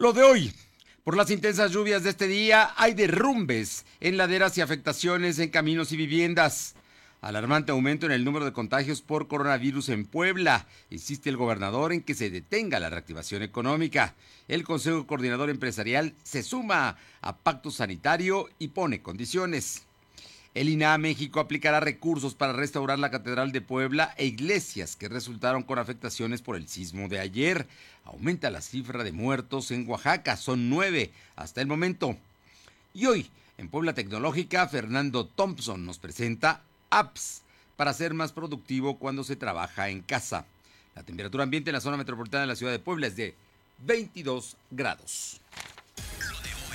Lo de hoy. Por las intensas lluvias de este día hay derrumbes en laderas y afectaciones en caminos y viviendas. Alarmante aumento en el número de contagios por coronavirus en Puebla. Insiste el gobernador en que se detenga la reactivación económica. El Consejo Coordinador Empresarial se suma a pacto sanitario y pone condiciones. El INA México aplicará recursos para restaurar la Catedral de Puebla e iglesias que resultaron con afectaciones por el sismo de ayer. Aumenta la cifra de muertos en Oaxaca, son nueve hasta el momento. Y hoy, en Puebla Tecnológica, Fernando Thompson nos presenta apps para ser más productivo cuando se trabaja en casa. La temperatura ambiente en la zona metropolitana de la ciudad de Puebla es de 22 grados.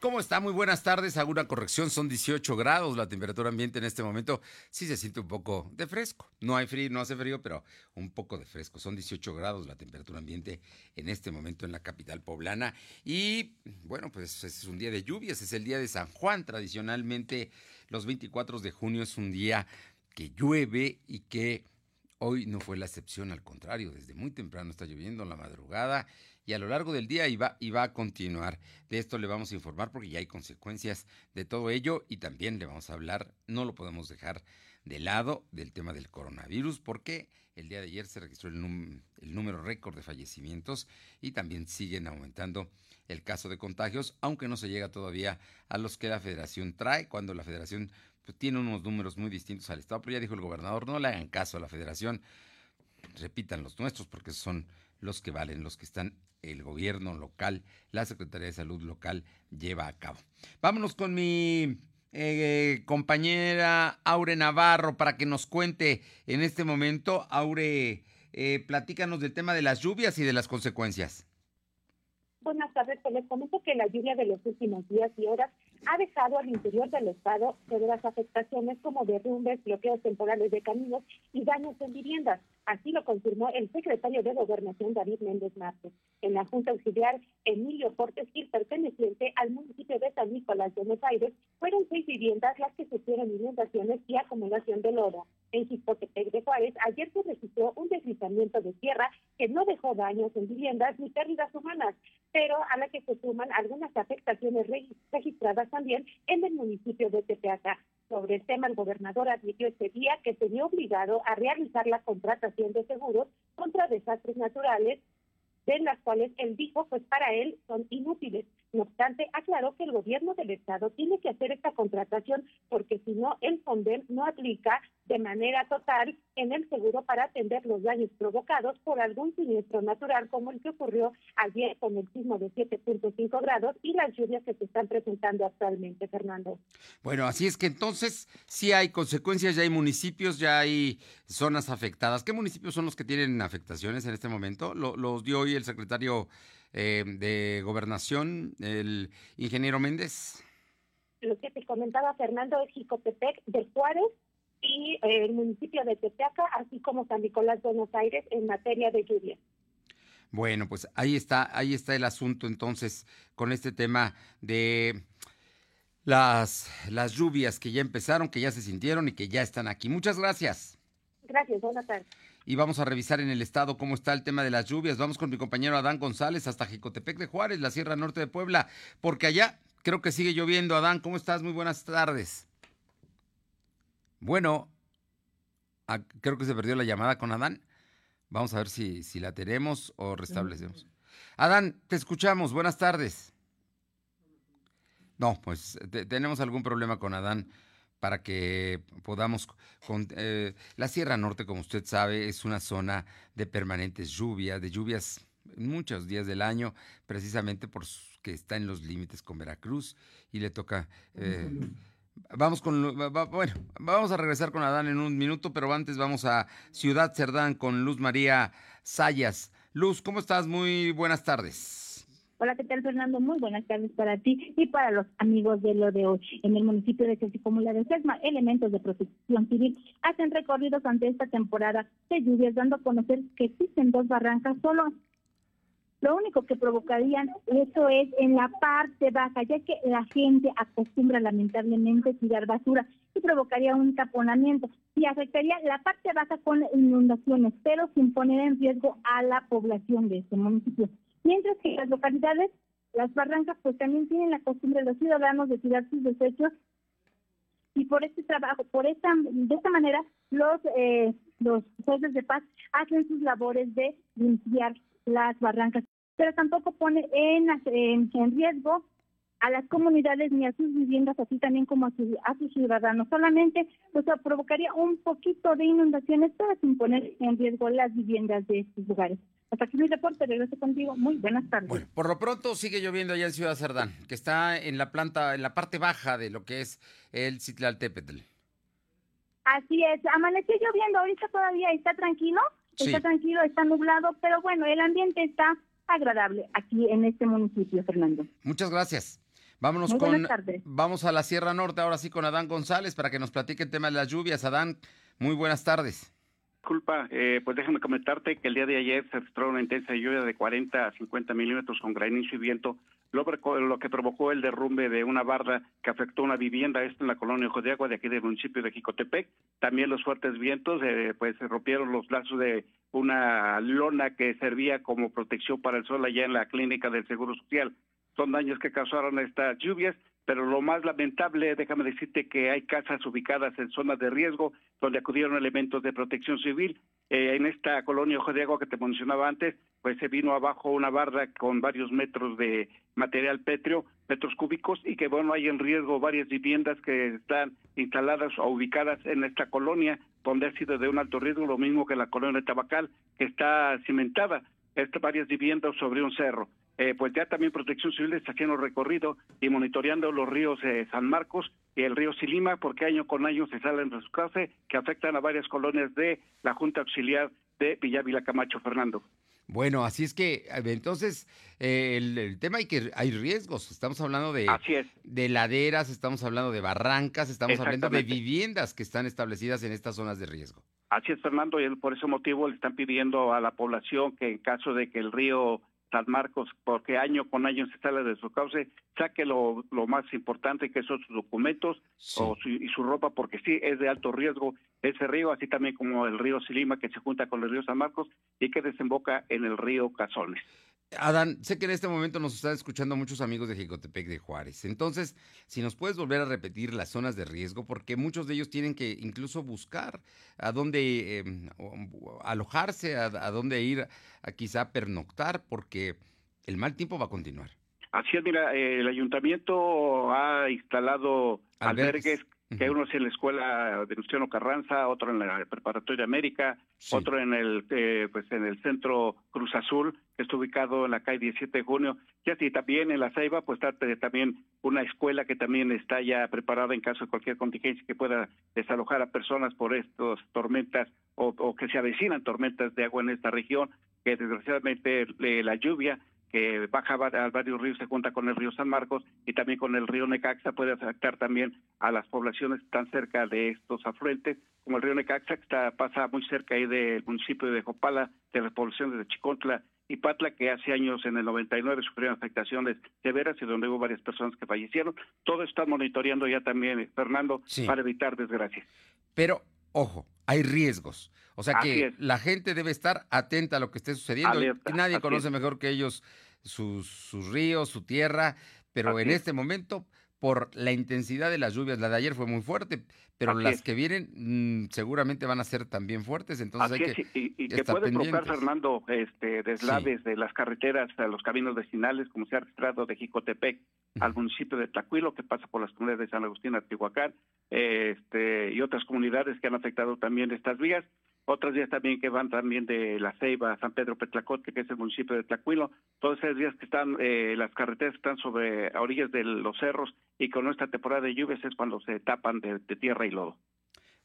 ¿Cómo está? Muy buenas tardes. Hago una corrección, son 18 grados la temperatura ambiente en este momento. Sí se siente un poco de fresco. No hay frío, no hace frío, pero un poco de fresco. Son 18 grados la temperatura ambiente en este momento en la capital poblana. Y bueno, pues es un día de lluvias, es el día de San Juan. Tradicionalmente los 24 de junio es un día que llueve y que hoy no fue la excepción, al contrario, desde muy temprano está lloviendo en la madrugada y a lo largo del día iba, iba a continuar. De esto le vamos a informar porque ya hay consecuencias de todo ello y también le vamos a hablar, no lo podemos dejar de lado del tema del coronavirus porque el día de ayer se registró el número récord de fallecimientos y también siguen aumentando el caso de contagios, aunque no se llega todavía a los que la federación trae, cuando la federación pues, tiene unos números muy distintos al Estado, pero ya dijo el gobernador, no le hagan caso a la federación, repitan los nuestros porque son los que valen, los que están el gobierno local, la Secretaría de Salud local lleva a cabo. Vámonos con mi eh, compañera Aure Navarro para que nos cuente en este momento. Aure, eh, platícanos del tema de las lluvias y de las consecuencias. Buenas tardes, les comento que la lluvia de los últimos días y horas ha dejado al interior del estado severas afectaciones como derrumbes, bloqueos temporales de caminos y daños en viviendas. Así lo confirmó el secretario de Gobernación David Méndez Martes. En la Junta Auxiliar Emilio Portes Gil, perteneciente al municipio de San Nicolás de Buenos Aires, fueron seis viviendas las que sufrieron inundaciones y acumulación de lodo. En Jicotepec de Juárez, ayer se registró un deslizamiento de tierra que no dejó daños en viviendas ni pérdidas humanas, pero a la que se suman algunas afectaciones registradas también en el municipio de Tepeaca. Sobre el tema, el gobernador admitió este día que se vio obligado a realizar la contratación de seguros contra desastres naturales de las cuales él dijo, pues para él son inútiles. No obstante, aclaró que el gobierno del Estado tiene que hacer esta contratación porque si no, el FONDEM no aplica de manera total en el seguro para atender los daños provocados por algún siniestro natural como el que ocurrió ayer con el sismo de 7.5 grados y las lluvias que se están presentando actualmente, Fernando. Bueno, así es que entonces sí hay consecuencias, ya hay municipios, ya hay zonas afectadas. ¿Qué municipios son los que tienen afectaciones en este momento? los dio hoy el secretario eh, de Gobernación, el ingeniero Méndez. Lo que te comentaba Fernando es Jicotepec de Juárez y eh, el municipio de Tepeaca, así como San Nicolás, Buenos Aires, en materia de lluvia. Bueno, pues ahí está, ahí está el asunto entonces con este tema de las, las lluvias que ya empezaron, que ya se sintieron y que ya están aquí. Muchas gracias. Gracias, buenas tardes y vamos a revisar en el estado cómo está el tema de las lluvias. Vamos con mi compañero Adán González hasta Jicotepec de Juárez, la Sierra Norte de Puebla, porque allá creo que sigue lloviendo. Adán, ¿cómo estás? Muy buenas tardes. Bueno, creo que se perdió la llamada con Adán. Vamos a ver si, si la tenemos o restablecemos. Adán, te escuchamos. Buenas tardes. No, pues tenemos algún problema con Adán para que podamos... Con, eh, la Sierra Norte, como usted sabe, es una zona de permanentes lluvias, de lluvias muchos días del año, precisamente porque está en los límites con Veracruz y le toca... Eh, vamos con... bueno, vamos a regresar con Adán en un minuto, pero antes vamos a Ciudad Cerdán con Luz María Sayas. Luz, ¿cómo estás? Muy buenas tardes. Hola, ¿qué tal, Fernando? Muy buenas tardes para ti y para los amigos de lo de hoy. En el municipio de Chachicomula de Sesma, elementos de protección civil hacen recorridos ante esta temporada de lluvias, dando a conocer que existen dos barrancas solo lo único que provocarían eso es en la parte baja, ya que la gente acostumbra lamentablemente tirar basura y provocaría un taponamiento y afectaría la parte baja con inundaciones, pero sin poner en riesgo a la población de este municipio. Mientras que las localidades, las barrancas, pues también tienen la costumbre de los ciudadanos de tirar sus desechos y por este trabajo, por esta, de esta manera, los eh, los jueces de paz hacen sus labores de limpiar las barrancas, pero tampoco pone en, en, riesgo a las comunidades ni a sus viviendas, así también como a, a sus ciudadanos. Solamente pues, provocaría un poquito de inundaciones, pero sin poner en riesgo las viviendas de estos lugares. Hasta aquí mi reporte, regreso contigo. Muy buenas tardes. Bueno, por lo pronto sigue lloviendo allá en Ciudad Cerdán, que está en la planta, en la parte baja de lo que es el Citlaltépetl. Así es, amaneció lloviendo, ahorita todavía está tranquilo, está tranquilo, está nublado, pero bueno, el ambiente está agradable aquí en este municipio, Fernando. Muchas gracias. Vámonos con vamos a la Sierra Norte ahora sí con Adán González para que nos platique el tema de las lluvias. Adán, muy buenas tardes. Disculpa, eh, pues déjame comentarte que el día de ayer se registró una intensa lluvia de 40 a 50 milímetros con granizo y viento lo que provocó el derrumbe de una barda que afectó una vivienda, esto en la colonia Ojo de Agua de aquí del municipio de Jicotepec. También los fuertes vientos, eh, pues se rompieron los lazos de una lona que servía como protección para el sol allá en la clínica del Seguro Social. Son daños que causaron estas lluvias pero lo más lamentable, déjame decirte que hay casas ubicadas en zonas de riesgo donde acudieron elementos de protección civil. Eh, en esta colonia Ojo de Agua que te mencionaba antes, pues se vino abajo una barda con varios metros de material pétreo, metros cúbicos, y que bueno, hay en riesgo varias viviendas que están instaladas o ubicadas en esta colonia, donde ha sido de un alto riesgo, lo mismo que la colonia de Tabacal, que está cimentada, estas varias viviendas sobre un cerro. Eh, pues ya también Protección Civil está haciendo recorrido y monitoreando los ríos eh, San Marcos y el río Silima, porque año con año se salen de su casa que afectan a varias colonias de la Junta Auxiliar de Villavila Camacho, Fernando. Bueno, así es que entonces eh, el, tema hay que hay riesgos. Estamos hablando de, de laderas, estamos hablando de barrancas, estamos hablando de viviendas que están establecidas en estas zonas de riesgo. Así es, Fernando, y por ese motivo le están pidiendo a la población que en caso de que el río San Marcos, porque año con año se sale de su cauce, saque lo, lo más importante que son sus documentos y su ropa, porque sí es de alto riesgo ese río, así también como el río Silima que se junta con el río San Marcos y que desemboca en el río Cazones. Adán, sé que en este momento nos están escuchando muchos amigos de Jicotepec de Juárez. Entonces, si nos puedes volver a repetir las zonas de riesgo, porque muchos de ellos tienen que incluso buscar a dónde em, alojarse, a, dónde ir a quizá pernoctar, porque el mal tiempo va a continuar. Así es, mira, el ayuntamiento ha instalado albergues que uno es en la escuela de Luciano Carranza, otro en la preparatoria América, otro en el eh, pues en el centro Cruz Azul, que está ubicado en la calle 17 de junio, y así también en la Ceiba, pues está también una escuela que también está ya preparada en caso de cualquier contingencia que pueda desalojar a personas por estas tormentas o, o que se avecinan tormentas de agua en esta región, que desgraciadamente la lluvia que baja al varios ríos, se junta con el río San Marcos y también con el río Necaxa, puede afectar también a las poblaciones que están cerca de estos afluentes, como el río Necaxa, que está, pasa muy cerca ahí del municipio de Jopala, de las poblaciones de Chicontla y Patla, que hace años, en el 99, sufrieron afectaciones severas y donde hubo varias personas que fallecieron. Todo está monitoreando ya también, Fernando, para evitar desgracias. Pero, ojo, hay riesgos. O sea que la gente debe estar atenta a lo que esté sucediendo. Nadie conoce mejor que ellos sus, sus, ríos, su tierra, pero en este momento, por la intensidad de las lluvias, la de ayer fue muy fuerte, pero las que vienen mm, seguramente van a ser también fuertes, entonces hay que y, que puede provocar Fernando este deslaves de las carreteras a los caminos vecinales, como se ha registrado de Jicotepec al municipio de Tacuilo, que pasa por las comunidades de San Agustín, Atihuacán, este y otras comunidades que han afectado también estas vías otras vías también que van también de La Ceiba a San Pedro Petlacote, que es el municipio de Tlacuilo, todas esas vías que están, eh, las carreteras están sobre a orillas de los cerros y con esta temporada de lluvias es cuando se tapan de, tierra y lodo.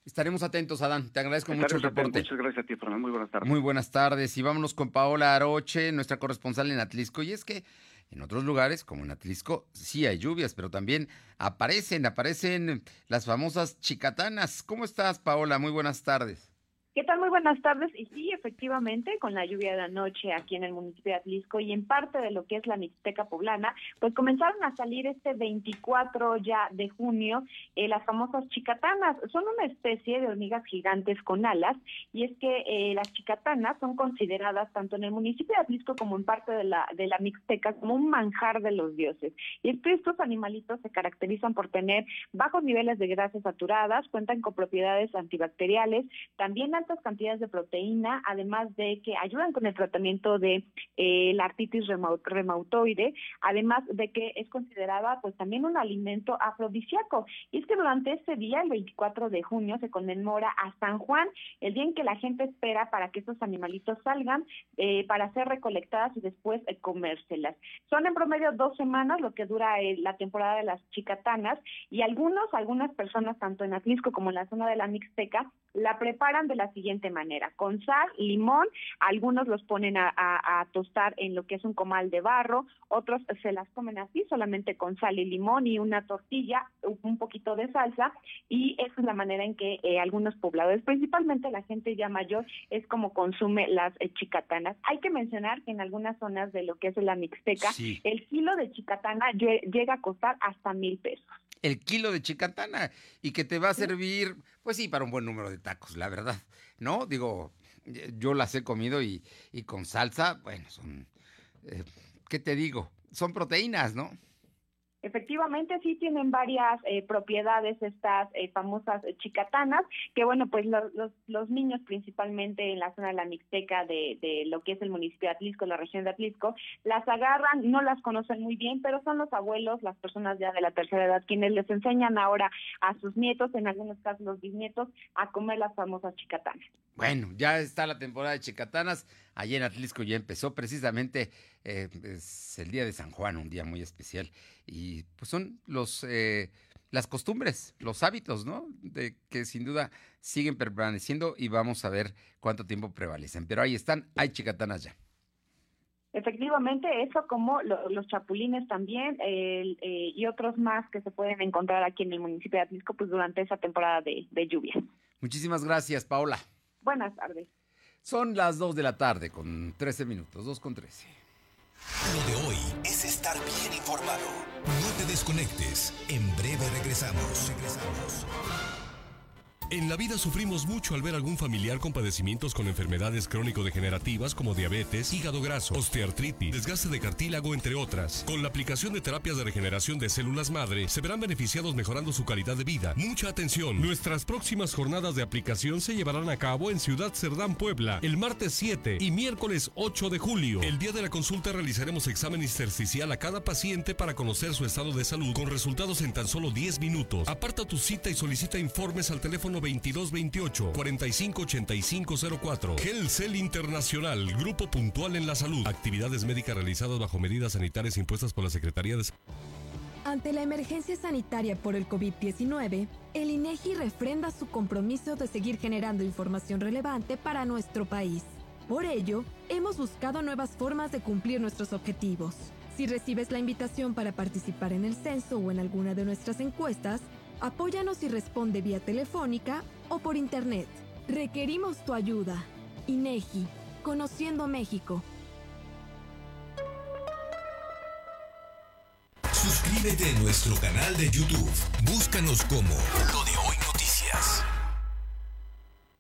Estaremos atentos, Adán. Te agradezco mucho el reporte. Muchas gracias a ti, Fernando. Muy buenas tardes. Muy buenas tardes. Y vámonos con Paola Aroche, nuestra corresponsal en Atlisco. Y es que En otros lugares, como en Atlisco, sí hay lluvias, pero también aparecen, aparecen las famosas chicatanas. ¿Cómo estás, Paola? Muy buenas tardes. ¿Qué tal? Muy buenas tardes. Y sí, efectivamente, con la lluvia de anoche aquí en el municipio de Atlisco y en parte de lo que es la Mixteca poblana, pues comenzaron a salir este 24 ya de junio eh, las famosas chicatanas. Son una especie de hormigas gigantes con alas y es que eh, las chicatanas son consideradas tanto en el municipio de Atlisco como en parte de la, de la Mixteca como un manjar de los dioses. Y es que estos animalitos se caracterizan por tener bajos niveles de grasas saturadas, cuentan con propiedades antibacteriales, también altas cantidades de proteína, además de que ayudan con el tratamiento de eh, la artritis reumatoide, además de que es considerada pues también un alimento afrodisíaco. Y es que durante este día, el 24 de junio, se conmemora a San Juan, el día en que la gente espera para que estos animalitos salgan eh, para ser recolectadas y después eh, comérselas. Son en promedio dos semanas lo que dura la temporada de las chicatanas y algunos, algunas personas, tanto en Atlisco como en la zona de la Mixteca, la preparan de la siguiente manera, con sal, limón, algunos los ponen a, tostar en lo que es un comal de barro, otros se las comen así, solamente con sal y limón y una tortilla, un poquito de salsa, y esa es la manera en que eh, algunos pobladores, principalmente la gente ya mayor, es como consume las eh, chicatanas. Hay que mencionar que en algunas zonas de lo que es la Mixteca, el kilo de chicatana llega a costar hasta mil pesos el kilo de chicatana y que te va a servir, pues sí, para un buen número de tacos, la verdad, ¿no? Digo, yo las he comido y, y con salsa, bueno, son, eh, ¿qué te digo? Son proteínas, ¿no? Efectivamente, sí tienen varias eh, propiedades estas eh, famosas chicatanas, que bueno, pues los, los, niños principalmente en la zona de la Mixteca de, de lo que es el municipio de Atlisco, la región de Atlisco, las agarran, no las conocen muy bien, pero son los abuelos, las personas ya de la tercera edad, quienes les enseñan ahora a sus nietos, en algunos casos los bisnietos, a comer las famosas chicatanas. Bueno, ya está la temporada de chicatanas. Allí en Atlisco ya empezó precisamente eh, es el día de San Juan, un día muy especial. Y pues son los eh, las costumbres, los hábitos, ¿no? De que sin duda siguen permaneciendo y vamos a ver cuánto tiempo prevalecen. Pero ahí están, hay chicatanas ya. Efectivamente, eso como los chapulines también eh, y otros más que se pueden encontrar aquí en el municipio de Atlisco pues durante esa temporada de, de lluvia. Muchísimas gracias, Paola. Buenas tardes. Son las 2 de la tarde con 13 minutos, 2 con 13. Lo de hoy es estar bien informado. No te desconectes. En breve regresamos. Regresamos. En la vida sufrimos mucho al ver algún familiar con padecimientos con enfermedades crónico-degenerativas como diabetes, hígado graso, osteoartritis, desgaste de cartílago, entre otras. Con la aplicación de terapias de regeneración de células madre, se verán beneficiados mejorando su calidad de vida. Mucha atención. Nuestras próximas jornadas de aplicación se llevarán a cabo en Ciudad Cerdán, Puebla, el martes 7 y miércoles 8 de julio. El día de la consulta realizaremos examen intersticial a cada paciente para conocer su estado de salud con resultados en tan solo 10 minutos. Aparta tu cita y solicita informes al teléfono 2228 458504. Cell Internacional, Grupo Puntual en la Salud. Actividades médicas realizadas bajo medidas sanitarias impuestas por la Secretaría de ante la emergencia sanitaria por el COVID-19, el INEGI refrenda su compromiso de seguir generando información relevante para nuestro país. Por ello, hemos buscado nuevas formas de cumplir nuestros objetivos. Si recibes la invitación para participar en el censo o en alguna de nuestras encuestas, Apóyanos y responde vía telefónica o por internet. Requerimos tu ayuda. INEGI, Conociendo México. Suscríbete a nuestro canal de YouTube. Búscanos como Lo de Hoy Noticias.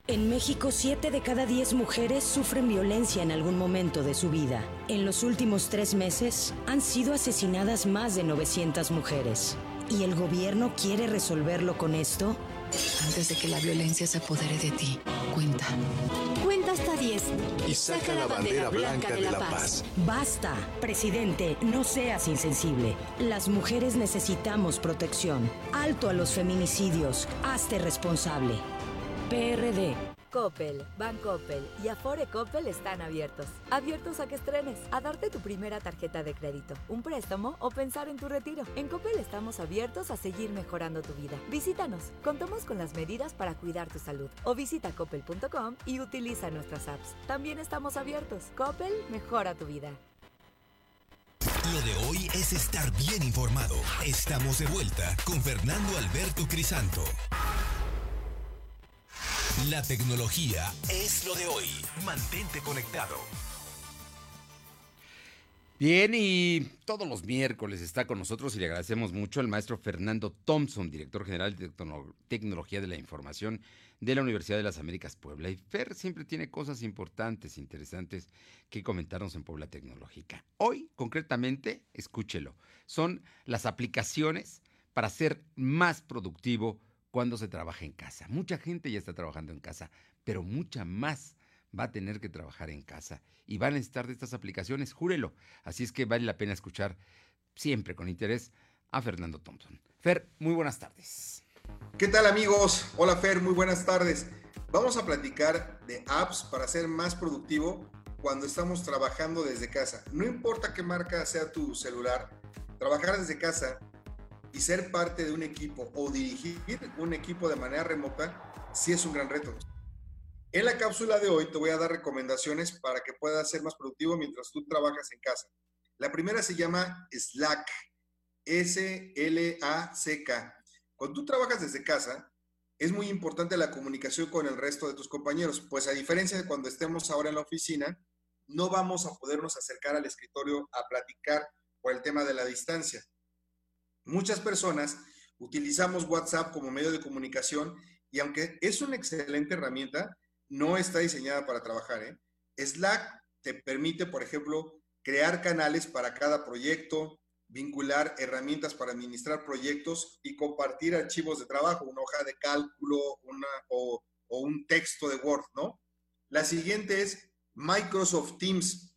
En México, 7 de cada 10 mujeres sufren violencia en algún momento de su vida. En los últimos tres meses han sido asesinadas más de 900 mujeres. ¿Y el gobierno quiere resolverlo con esto? Antes de que la violencia se apodere de ti, cuenta. Cuenta hasta 10. Y saca la bandera blanca de la paz. Basta, presidente, no seas insensible. Las mujeres necesitamos protección. Alto a los feminicidios. Hazte responsable. PRD. Coppel, Bancoppel y Afore Coppel están abiertos. Abiertos a que estrenes, a darte tu primera tarjeta de crédito, un préstamo o pensar en tu retiro. En Coppel estamos abiertos a seguir mejorando tu vida. Visítanos, contamos con las medidas para cuidar tu salud. O visita coppel.com y utiliza nuestras apps. También estamos abiertos. Coppel mejora tu vida. Lo de hoy es estar bien informado. Estamos de vuelta con Fernando Alberto Crisanto. La tecnología es lo de hoy. Mantente conectado. Bien, y todos los miércoles está con nosotros y le agradecemos mucho al maestro Fernando Thompson, director general de Tecnología de la Información de la Universidad de las Américas Puebla. Y Fer siempre tiene cosas importantes, interesantes que comentarnos en Puebla Tecnológica. Hoy, concretamente, escúchelo, son las aplicaciones para ser más productivo cuando se trabaja en casa. Mucha gente ya está trabajando en casa, pero mucha más va a tener que trabajar en casa y van a estar de estas aplicaciones, júrelo. Así es que vale la pena escuchar siempre con interés a Fernando Thompson. Fer, muy buenas tardes. ¿Qué tal amigos? Hola Fer, muy buenas tardes. Vamos a platicar de apps para ser más productivo cuando estamos trabajando desde casa. No importa qué marca sea tu celular, trabajar desde casa y ser parte de un equipo o dirigir un equipo de manera remota sí es un gran reto. En la cápsula de hoy te voy a dar recomendaciones para que puedas ser más productivo mientras tú trabajas en casa. La primera se llama Slack, S-L-A-C-K. Cuando tú trabajas desde casa, es muy importante la comunicación con el resto de tus compañeros, pues a diferencia de cuando estemos ahora en la oficina, no vamos a podernos acercar al escritorio a platicar por el tema de la distancia. Muchas personas utilizamos WhatsApp como medio de comunicación y aunque es una excelente herramienta, no está diseñada para trabajar. ¿eh? Slack te permite, por ejemplo, crear canales para cada proyecto, vincular herramientas para administrar proyectos y compartir archivos de trabajo, una hoja de cálculo o, o un texto de Word, ¿no? La siguiente es Microsoft Teams.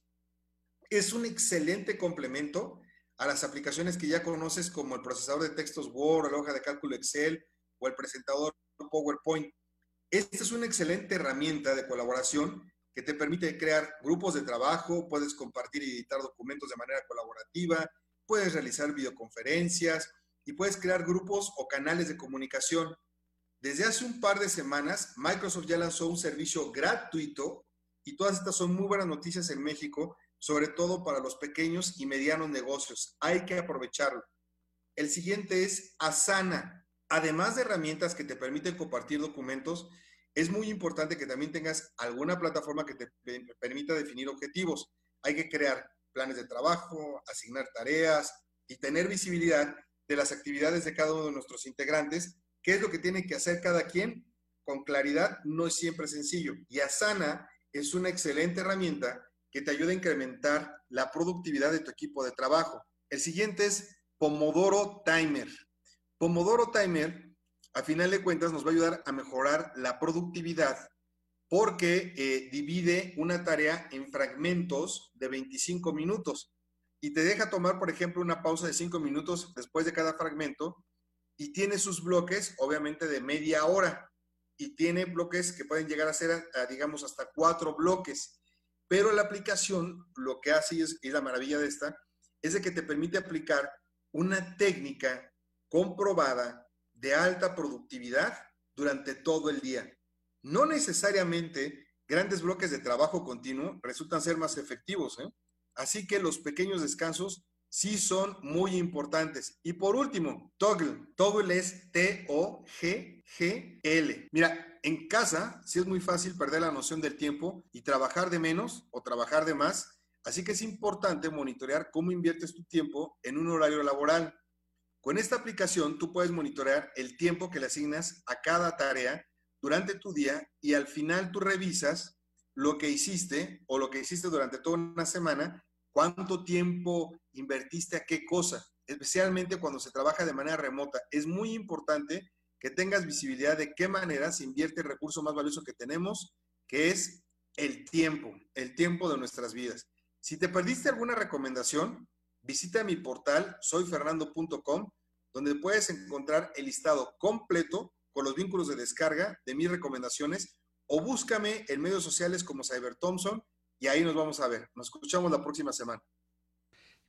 Es un excelente complemento a las aplicaciones que ya conoces como el procesador de textos Word, la hoja de cálculo Excel o el presentador PowerPoint. Esta es una excelente herramienta de colaboración que te permite crear grupos de trabajo, puedes compartir y editar documentos de manera colaborativa, puedes realizar videoconferencias y puedes crear grupos o canales de comunicación. Desde hace un par de semanas, Microsoft ya lanzó un servicio gratuito y todas estas son muy buenas noticias en México, sobre todo para los pequeños y medianos negocios. Hay que aprovecharlo. El siguiente es Asana además de herramientas que te permiten compartir documentos, es muy importante que también tengas alguna plataforma que te permita definir objetivos. Hay que crear planes de trabajo, asignar tareas y tener visibilidad de las actividades de cada uno de nuestros integrantes, qué es lo que tiene que hacer cada quien. Con claridad no es siempre sencillo. Y Asana es una excelente herramienta que te ayuda a incrementar la productividad de tu equipo de trabajo. El siguiente es Pomodoro Timer. Pomodoro Timer, a final de cuentas, nos va a ayudar a mejorar la productividad porque eh, divide una tarea en fragmentos de 25 minutos y te deja tomar, por ejemplo, una pausa de 5 minutos después de cada fragmento y tiene sus bloques, obviamente, de media hora y tiene bloques que pueden llegar a ser, digamos, hasta cuatro bloques. Pero la aplicación lo que hace, es, y la maravilla de esta, es de que te permite aplicar una técnica comprobada de alta productividad durante todo el día. No necesariamente grandes bloques de trabajo continuo resultan ser más efectivos, ¿eh? así que los pequeños descansos sí son muy importantes. Y por último, Toggle. Toggle es T-O-G-G-L. Mira, en casa sí es muy fácil perder la noción del tiempo y trabajar de menos o trabajar de más, así que es importante monitorear cómo inviertes tu tiempo en un horario laboral. Con esta aplicación tú puedes monitorear el tiempo que le asignas a cada tarea durante tu día y al final tú revisas lo que hiciste o lo que hiciste durante toda una semana, cuánto tiempo invertiste a qué cosa, especialmente cuando se trabaja de manera remota. Es muy importante que tengas visibilidad de qué manera se invierte el recurso más valioso que tenemos, que es el tiempo, el tiempo de nuestras vidas. Si te perdiste alguna recomendación, visita mi portal soyfernando.com, donde puedes encontrar el listado completo con los vínculos de descarga de mis recomendaciones o búscame en medios sociales como Cyber Thompson y ahí nos vamos a ver. Nos escuchamos la próxima semana.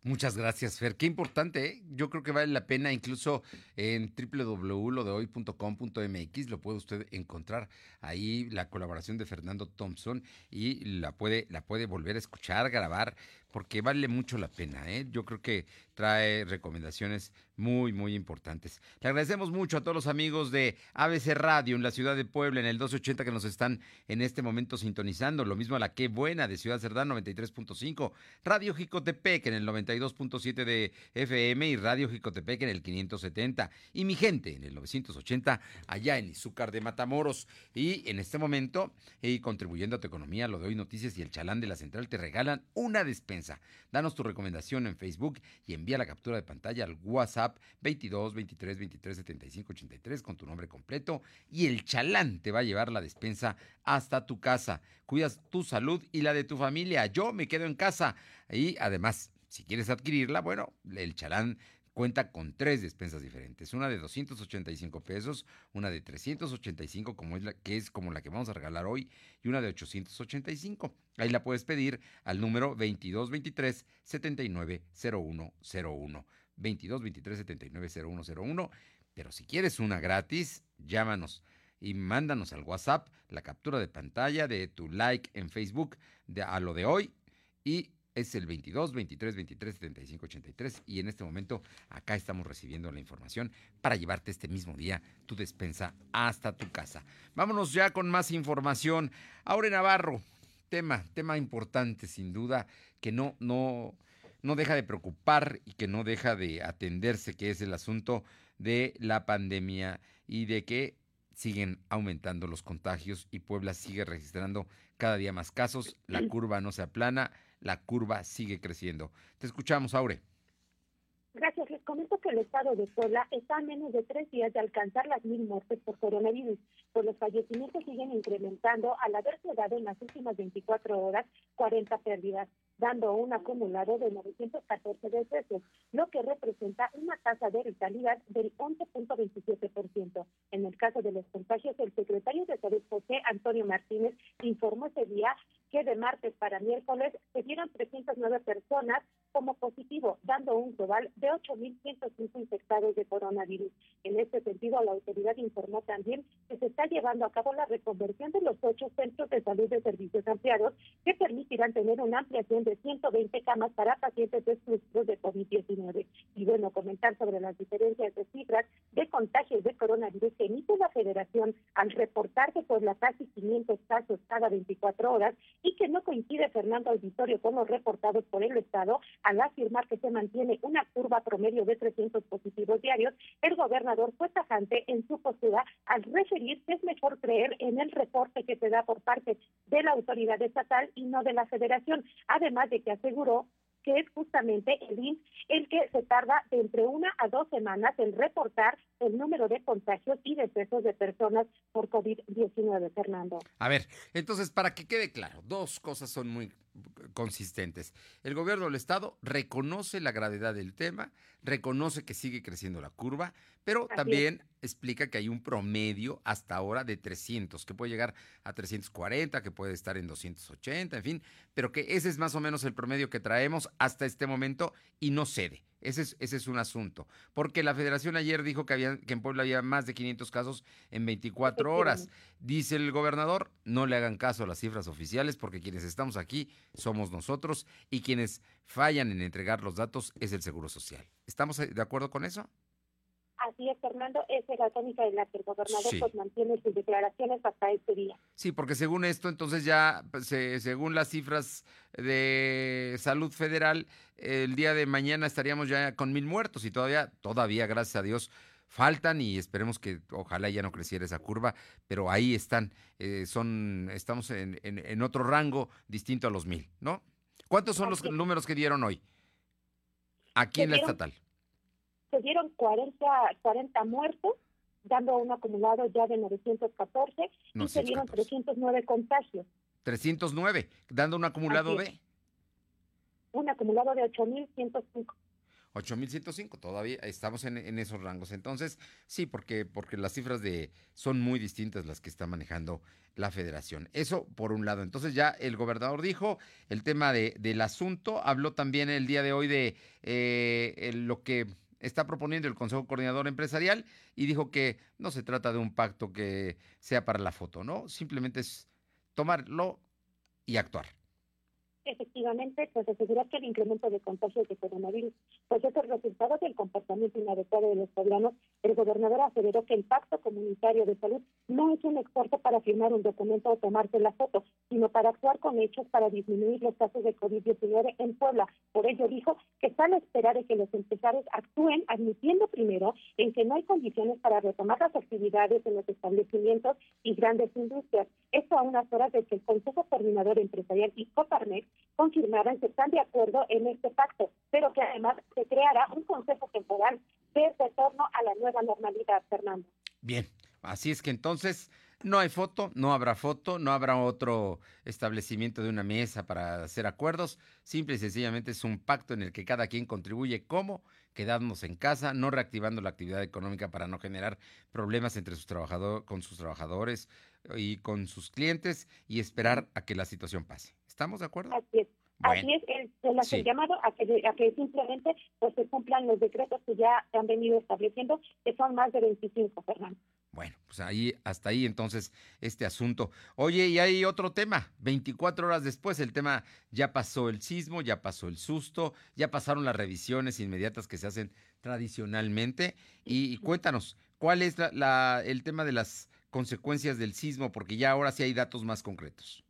Muchas gracias, Fer. Qué importante, ¿eh? Yo creo que vale la pena, incluso en www.lodehoy.com.mx lo puede usted encontrar ahí la colaboración de Fernando Thompson y la puede, la puede volver a escuchar, grabar, porque vale mucho la pena. ¿eh? Yo creo que trae recomendaciones muy, muy importantes. Le agradecemos mucho a todos los amigos de ABC Radio en la ciudad de Puebla, en el 1280 que nos están en este momento sintonizando. Lo mismo a la Que Buena de Ciudad Cerdán 93.5, Radio Jicotepec en el 92.7 de FM y Radio Jicotepec en el 570. Y mi gente en el 980 allá en Izúcar de Matamoros. Y en este momento, y contribuyendo a tu economía, lo de hoy noticias y el chalán de la central te regalan una despensa. Danos tu recomendación en Facebook y envía la captura de pantalla al WhatsApp 22 23 23 75 83 con tu nombre completo y el chalán te va a llevar la despensa hasta tu casa. Cuidas tu salud y la de tu familia. Yo me quedo en casa y además, si quieres adquirirla, bueno, el chalán cuenta con tres despensas diferentes, una de 285 pesos, una de 385 como es la que es como la que vamos a regalar hoy y una de 885. Ahí la puedes pedir al número 2223 790101. 2223 790101, pero si quieres una gratis, llámanos y mándanos al WhatsApp la captura de pantalla de tu like en Facebook de, a lo de hoy y es el 22 23 23 75 83 y en este momento acá estamos recibiendo la información para llevarte este mismo día tu despensa hasta tu casa. Vámonos ya con más información. Aure Navarro, tema, tema importante sin duda que no no no deja de preocupar y que no deja de atenderse, que es el asunto de la pandemia y de que siguen aumentando los contagios y Puebla sigue registrando cada día más casos, la curva no se aplana, la curva sigue creciendo. Te escuchamos, Aure. Gracias. Les comento que el estado de Puebla está a menos de tres días de alcanzar las mil muertes por coronavirus, pues los fallecimientos siguen incrementando al haberse dado en las últimas 24 horas 40 pérdidas, dando un acumulado de 914 decesos, lo que representa una tasa de letalidad del 11.27%. En el caso de los contagios, el secretario de Salud José Antonio Martínez informó ese día que de martes para miércoles se dieron 309 personas como positivo, dando un global de 8.105 infectados de coronavirus. En este sentido, la autoridad informó también que se está llevando a cabo la reconversión de los ocho centros de salud de servicios ampliados que permitirán tener una ampliación de 120 camas para pacientes exclusivos de COVID-19. Y bueno, comentar sobre las diferencias de cifras de contagios de coronavirus que emite la federación al reportarse por la casi 500 casos cada 24 horas y que no coincide Fernando Auditorio con los reportados por el Estado al afirmar que se mantiene una curva promedio de 300 positivos diarios, el gobernador fue tajante en su postura al referir que es mejor creer en el reporte que se da por parte de la autoridad estatal y no de la federación, además de que aseguró que es justamente el INS el que se tarda de entre una a dos semanas en reportar el número de contagios y decesos de personas por COVID-19, Fernando. A ver, entonces, para que quede claro, dos cosas son muy consistentes. El gobierno del Estado reconoce la gravedad del tema, reconoce que sigue creciendo la curva, pero también explica que hay un promedio hasta ahora de 300, que puede llegar a 340, que puede estar en 280, en fin, pero que ese es más o menos el promedio que traemos hasta este momento y no cede. Ese es, ese es un asunto. Porque la federación ayer dijo que, había, que en Puebla había más de 500 casos en 24 horas. Dice el gobernador, no le hagan caso a las cifras oficiales porque quienes estamos aquí somos nosotros y quienes fallan en entregar los datos es el Seguro Social. ¿Estamos de acuerdo con eso? Así es, Fernando, esa es la tónica en la que el gobernador pues, mantiene sus declaraciones hasta este día. Sí, porque según esto, entonces ya, pues, según las cifras de salud federal, el día de mañana estaríamos ya con mil muertos y todavía, todavía, gracias a Dios, faltan y esperemos que ojalá ya no creciera esa curva, pero ahí están, eh, son, estamos en, en, otro rango distinto a los mil, ¿no? ¿Cuántos son los números que dieron hoy? Aquí en la estatal se dieron 40, 40 muertos, dando un acumulado ya de 914 y se dieron 309 contagios. 309, dando un acumulado de... Un acumulado de 8.105. 8.105, todavía estamos en, en, esos rangos. Entonces, sí, porque, porque las cifras de son muy distintas las que está manejando la federación. Eso por un lado. Entonces ya el gobernador dijo el tema de, del asunto, habló también el día de hoy de eh, lo que está proponiendo el Consejo Coordinador Empresarial y dijo que no se trata de un pacto que sea para la foto, ¿no? Simplemente es tomarlo y actuar. Efectivamente, pues asegurar que el incremento de contagios de coronavirus pues es el resultado del comportamiento inadecuado de los poblanos, el gobernador aseveró que el Pacto Comunitario de Salud no es un esfuerzo para firmar un documento o tomarse la foto, sino para actuar con hechos para disminuir los casos de COVID-19 en Puebla. Por ello dijo que están a esperar de que los empresarios actúen admitiendo primero en que no hay condiciones para retomar las actividades en los establecimientos y grandes industrias. Esto a unas horas de que el Consejo Coordinador Empresarial y Coparmex confirmaran que están de acuerdo en este pacto, pero que además se creará un consejo temporal de retorno a la nueva normalidad, Fernando. Bien, así es que entonces no hay foto, no habrá foto, no habrá otro establecimiento de una mesa para hacer acuerdos. Simple y sencillamente es un pacto en el que cada quien contribuye como quedarnos en casa, no reactivando la actividad económica para no generar problemas entre sus trabajadores, con sus trabajadores y con sus clientes y esperar a que la situación pase. ¿Estamos de acuerdo? Así es. Así es, el, el, llamado a que, a que simplemente pues, se cumplan los decretos que ya se han venido estableciendo, que son más de 25, Fernando. Bueno, pues ahí, hasta ahí entonces este asunto. Oye, y hay otro tema. 24 horas después, el tema ya pasó el sismo, ya pasó el susto, ya pasaron las revisiones inmediatas que se hacen tradicionalmente. Y, cuéntanos, ¿cuál es la, el tema de las consecuencias del sismo? Porque ya ahora sí hay datos más concretos.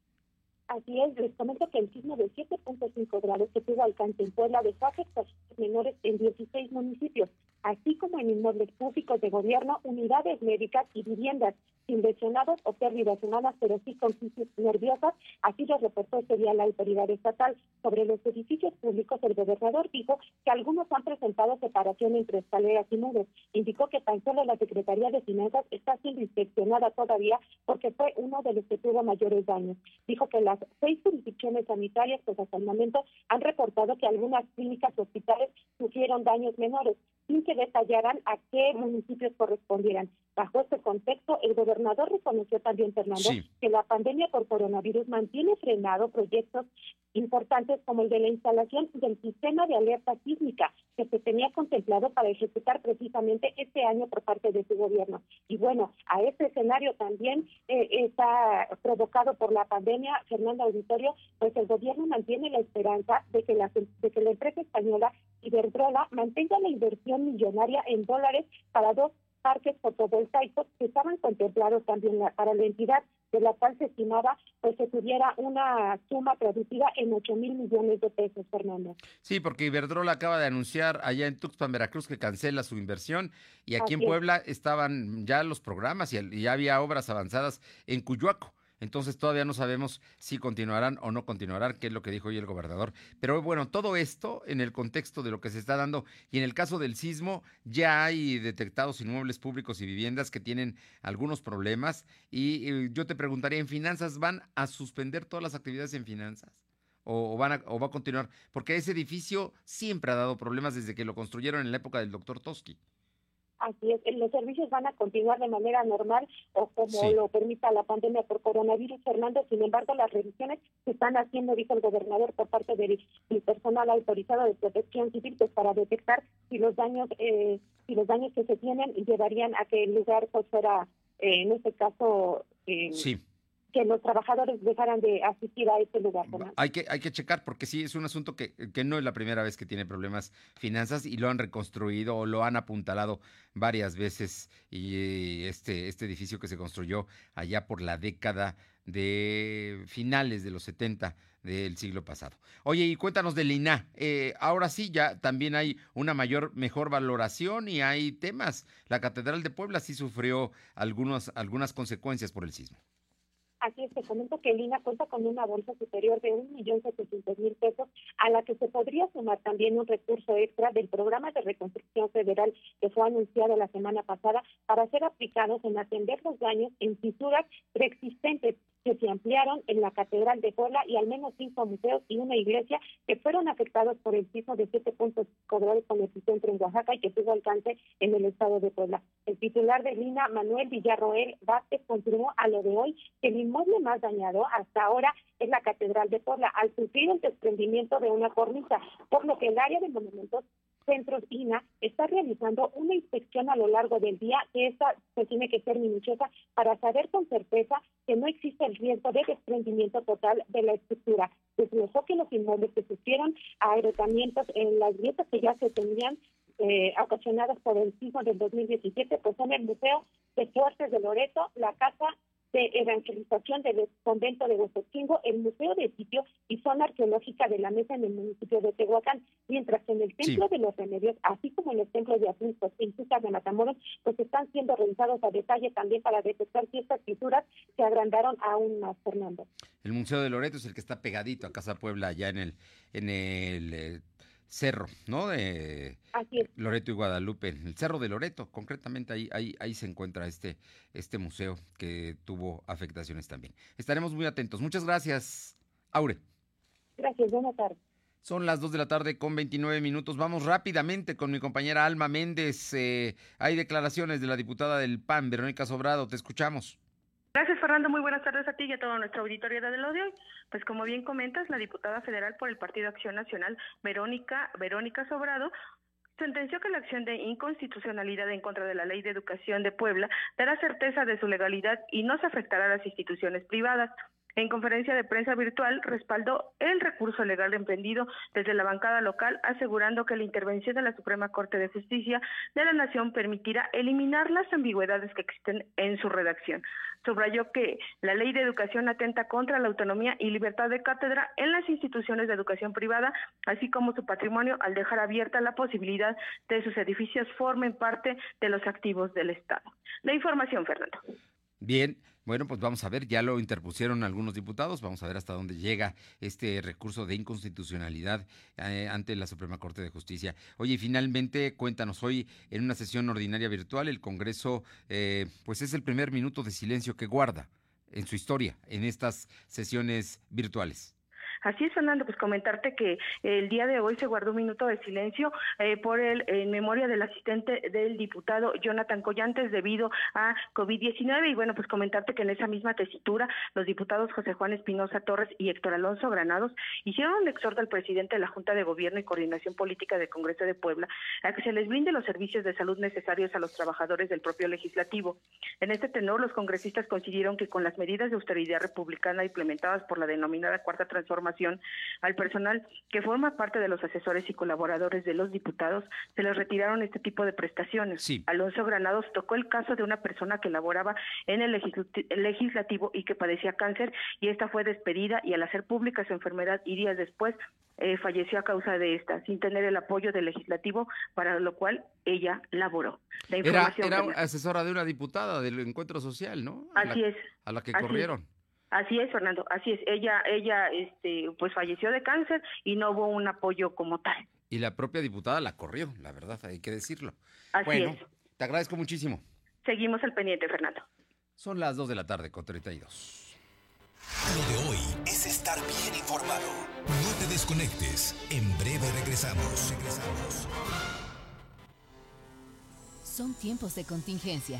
Así es, les comento que el sismo de 7.5 grados que tuvo alcance en Puebla dejó afectaciones menores en 16 municipios, así como en inmuebles públicos de gobierno, unidades médicas y viviendas, sin lesionados o pérdidas humanas, pero sí con crisis nerviosas. Así lo reportó este día la autoridad estatal. Sobre los edificios públicos, el gobernador dijo que algunos han presentado separación entre escaleras y muros. Indicó que tan solo la Secretaría de Finanzas está siendo inspeccionada todavía porque fue uno de los que tuvo mayores daños. Dijo que las seis jurisdicciones sanitarias, pues hasta el momento, han reportado que algunas clínicas y hospitales sufrieron daños menores sin que detallaran a qué municipios correspondieran. Bajo este contexto, el gobernador reconoció también, Fernando, que la pandemia por coronavirus mantiene frenado proyectos importantes como el de la instalación del sistema de alerta sísmica que se tenía contemplado para ejecutar precisamente este año por parte de su gobierno. Y bueno, a este escenario también eh, está provocado por la pandemia, Fernando Auditorio, pues el gobierno mantiene la esperanza de que la, de que la empresa española Iberdrola mantenga la inversión millonaria en dólares para dos parques fotovoltaicos que estaban contemplados también para la entidad, de la cual se estimaba pues se tuviera una suma producida en 8 mil millones de pesos, Fernando. Sí, porque Iberdrola acaba de anunciar allá en Tuxpan, Veracruz, que cancela su inversión y aquí en Puebla estaban ya los programas y, y ya había obras avanzadas en Cuyuaco. Entonces todavía no sabemos si continuarán o no continuarán, que es lo que dijo hoy el gobernador. Pero bueno, todo esto en el contexto de lo que se está dando y en el caso del sismo ya hay detectados inmuebles públicos y viviendas que tienen algunos problemas y, yo te preguntaría, ¿en finanzas van a suspender todas las actividades en finanzas? O, van o va a continuar? Porque ese edificio siempre ha dado problemas desde que lo construyeron en la época del doctor Toski. Así es, los servicios van a continuar de manera normal o como lo permita la pandemia por coronavirus, Fernando. Sin embargo, las revisiones se están haciendo, dijo el gobernador, por parte del, personal autorizado de protección civil, pues para detectar si los daños, eh, si los daños que se tienen llevarían a que el lugar pues fuera, eh, en este caso, eh, sí que los trabajadores dejaran de asistir a este lugar. Hay que, hay que checar porque sí es un asunto que, que, no es la primera vez que tiene problemas finanzas y lo han reconstruido o lo han apuntalado varias veces y este, este edificio que se construyó allá por la década de finales de los 70 del siglo pasado. Oye, y cuéntanos del INA. Eh, ahora sí, ya también hay una mayor, mejor valoración y hay temas. La Catedral de Puebla sí sufrió algunos, algunas consecuencias por el sismo. Comento que Lina cuenta con una bolsa superior de un millón setecientos mil pesos, a la que se podría sumar también un recurso extra del programa de reconstrucción federal que fue anunciado la semana pasada para ser aplicados en atender los daños en fisuras preexistentes que se ampliaron en la Catedral de Puebla y al menos cinco museos y una iglesia que fueron afectados por el sismo de siete puntos grados con epicentro en Oaxaca y que tuvo alcance en el estado de Puebla. El titular de Lina, Manuel Villarroel Vázquez, confirmó a lo de hoy que el inmueble más dañado hasta ahora es la Catedral de Puebla, al sufrir el desprendimiento de una cornisa, por lo que el área de monumentos Centros INA está realizando una inspección a lo largo del día, que esta pues, tiene que ser minuciosa para saber con certeza que no existe el riesgo de desprendimiento total de la estructura. Desglosó que los inmuebles que sufrieron agotamientos en las grietas que ya se tenían eh, ocasionadas por el sismo del 2017, pues son el Museo de Fuertes de Loreto, la Casa de Evangelización del Convento de Huesotingo, el Museo de Sitio y Zona Arqueológica de la Mesa en el municipio de Tehuacán, mientras que en el Templo de los Remedios, así como en los templos de Asuntos en Ciudad de Matamoros, pues están siendo revisados a detalle también para detectar si estas pinturas se agrandaron aún más, Fernando. El Museo de Loreto es el que está pegadito a Casa Puebla, allá en el, en el eh, cerro, ¿no? De Loreto y Guadalupe, el cerro de Loreto, concretamente ahí, ahí, ahí se encuentra este, este museo que tuvo afectaciones también. Estaremos muy atentos. Muchas gracias, Aure. Gracias, buenas tardes. Son las 2 de la tarde con 29 minutos. Vamos rápidamente con mi compañera Alma Méndez. Eh, hay declaraciones de la diputada del PAN, Verónica Sobrado. Te escuchamos. Gracias, Fernando. Muy buenas tardes a ti y a todo nuestro auditorio de hoy. Pues como bien comentas, la diputada federal por el Partido Acción Nacional, Verónica, Verónica Sobrado, sentenció que la acción de inconstitucionalidad en contra de la Ley de Educación de Puebla dará certeza de su legalidad y no se afectará a las instituciones privadas en conferencia de prensa virtual respaldó el recurso legal emprendido desde la bancada local, asegurando que la intervención de la Suprema Corte de Justicia de la Nación permitirá eliminar las ambigüedades que existen en su redacción. Subrayó que la ley de educación atenta contra la autonomía y libertad de cátedra en las instituciones de educación privada, así como su patrimonio, al dejar abierta la posibilidad de sus edificios formen parte de los activos del Estado. La información, Fernando. Bien, bueno, pues vamos a ver, ya lo interpusieron algunos diputados, vamos a ver hasta dónde llega este recurso de inconstitucionalidad eh, ante la Suprema Corte de Justicia. Oye, finalmente, cuéntanos, hoy en una sesión ordinaria virtual, el Congreso, eh, pues es el primer minuto de silencio que guarda en su historia, en estas sesiones virtuales. Así es, Fernando, pues comentarte que el día de hoy se guardó un minuto de silencio eh, por el en memoria del asistente del diputado Jonathan Collantes debido a COVID-19 y bueno, pues comentarte que en esa misma tesitura los diputados José Juan Espinosa Torres y Héctor Alonso Granados hicieron un exhorto al presidente de la Junta de Gobierno y Coordinación Política del Congreso de Puebla a que se les brinde los servicios de salud necesarios a los trabajadores del propio legislativo. En este tenor, los congresistas coincidieron que con las medidas de austeridad republicana implementadas por la denominada Cuarta Transformación al personal que forma parte de los asesores y colaboradores de los diputados, se les retiraron este tipo de prestaciones. Alonso Granados tocó el caso de una persona que laboraba en el legislativo y que padecía cáncer y esta fue despedida y al hacer pública su enfermedad y días después eh, falleció a causa de esta, sin tener el apoyo del legislativo, para lo cual ella laboró. La información era, asesora de una diputada del encuentro social, ¿no? Así es. A la que corrieron. Así es, Fernando, así es. Ella, ella, este, pues falleció de cáncer y no hubo un apoyo como tal. Y la propia diputada la corrió, la verdad, hay que decirlo. Así bueno, Te agradezco muchísimo. Seguimos al pendiente, Fernando. Son las 2 de la tarde con 32. Lo de hoy es estar bien informado. No te desconectes. En breve regresamos. Regresamos. Son tiempos de contingencia.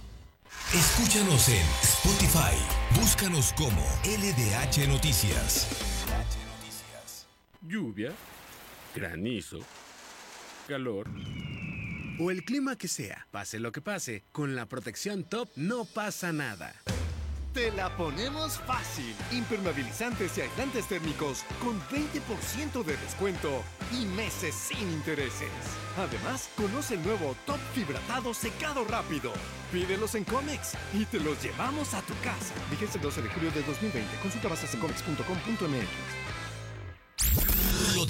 Escúchanos en Spotify. Búscanos como LDH Noticias. Lluvia, granizo, calor o el clima que sea, pase lo que pase, con la protección top no pasa nada. Te la ponemos fácil. Impermeabilizantes y aislantes térmicos con 20% de descuento y meses sin intereses. Además, conoce el nuevo Top Fibratado Secado Rápido. Pídelos en Comex y te los llevamos a tu casa. Vigencia el 12 de julio de 2020. Consulta bases en comex.com.mx.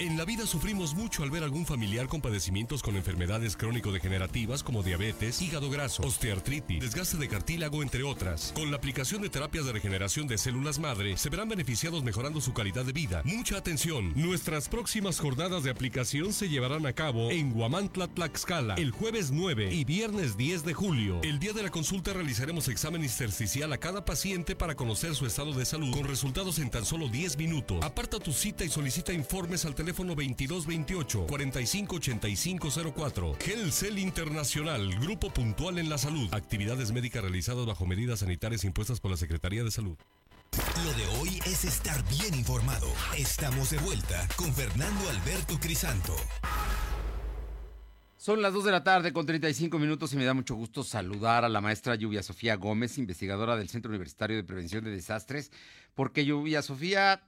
En la vida sufrimos mucho al ver algún familiar con padecimientos con enfermedades crónico-degenerativas como diabetes, hígado graso, osteoartritis, desgaste de cartílago, entre otras. Con la aplicación de terapias de regeneración de células madre, se verán beneficiados mejorando su calidad de vida. Mucha atención, nuestras próximas jornadas de aplicación se llevarán a cabo en Guamantla, Tlaxcala, el jueves 9 y viernes 10 de julio. El día de la consulta realizaremos examen intersticial a cada paciente para conocer su estado de salud con resultados en tan solo 10 minutos. Aparta tu cita y solicita informes al teléfono 2228 458504. Gelcel Internacional, Grupo Puntual en la Salud. Actividades médicas realizadas bajo medidas sanitarias impuestas por la Secretaría de Salud. Lo de hoy es estar bien informado. Estamos de vuelta con Fernando Alberto Crisanto. Son las 2 de la tarde con 35 minutos y me da mucho gusto saludar a la maestra Lluvia Sofía Gómez, investigadora del Centro Universitario de Prevención de Desastres, porque Lluvia Sofía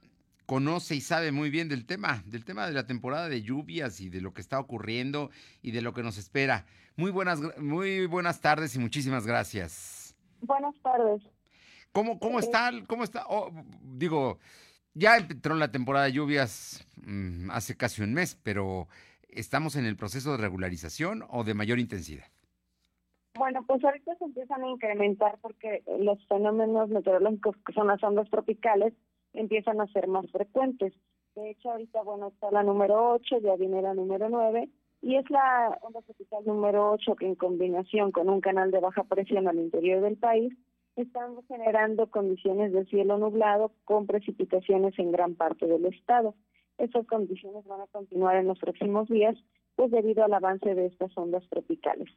conoce y sabe muy bien del tema, del tema de la temporada de lluvias y de lo que está ocurriendo y de lo que nos espera. Muy buenas, muy buenas tardes y muchísimas gracias. Buenas tardes. ¿Cómo, cómo está? ¿Cómo está? Oh, digo, ya entró la temporada de lluvias mmm, hace casi un mes, pero ¿estamos en el proceso de regularización o de mayor intensidad? Bueno, pues ahorita se empiezan a incrementar porque los fenómenos meteorológicos que son las ondas tropicales empiezan a ser más frecuentes. De hecho, ahorita, bueno, está la número 8, ya viene la número 9, y es la onda tropical número 8 que en combinación con un canal de baja presión al interior del país están generando condiciones de cielo nublado con precipitaciones en gran parte del estado. Estas condiciones van a continuar en los próximos días, pues debido al avance de estas ondas tropicales.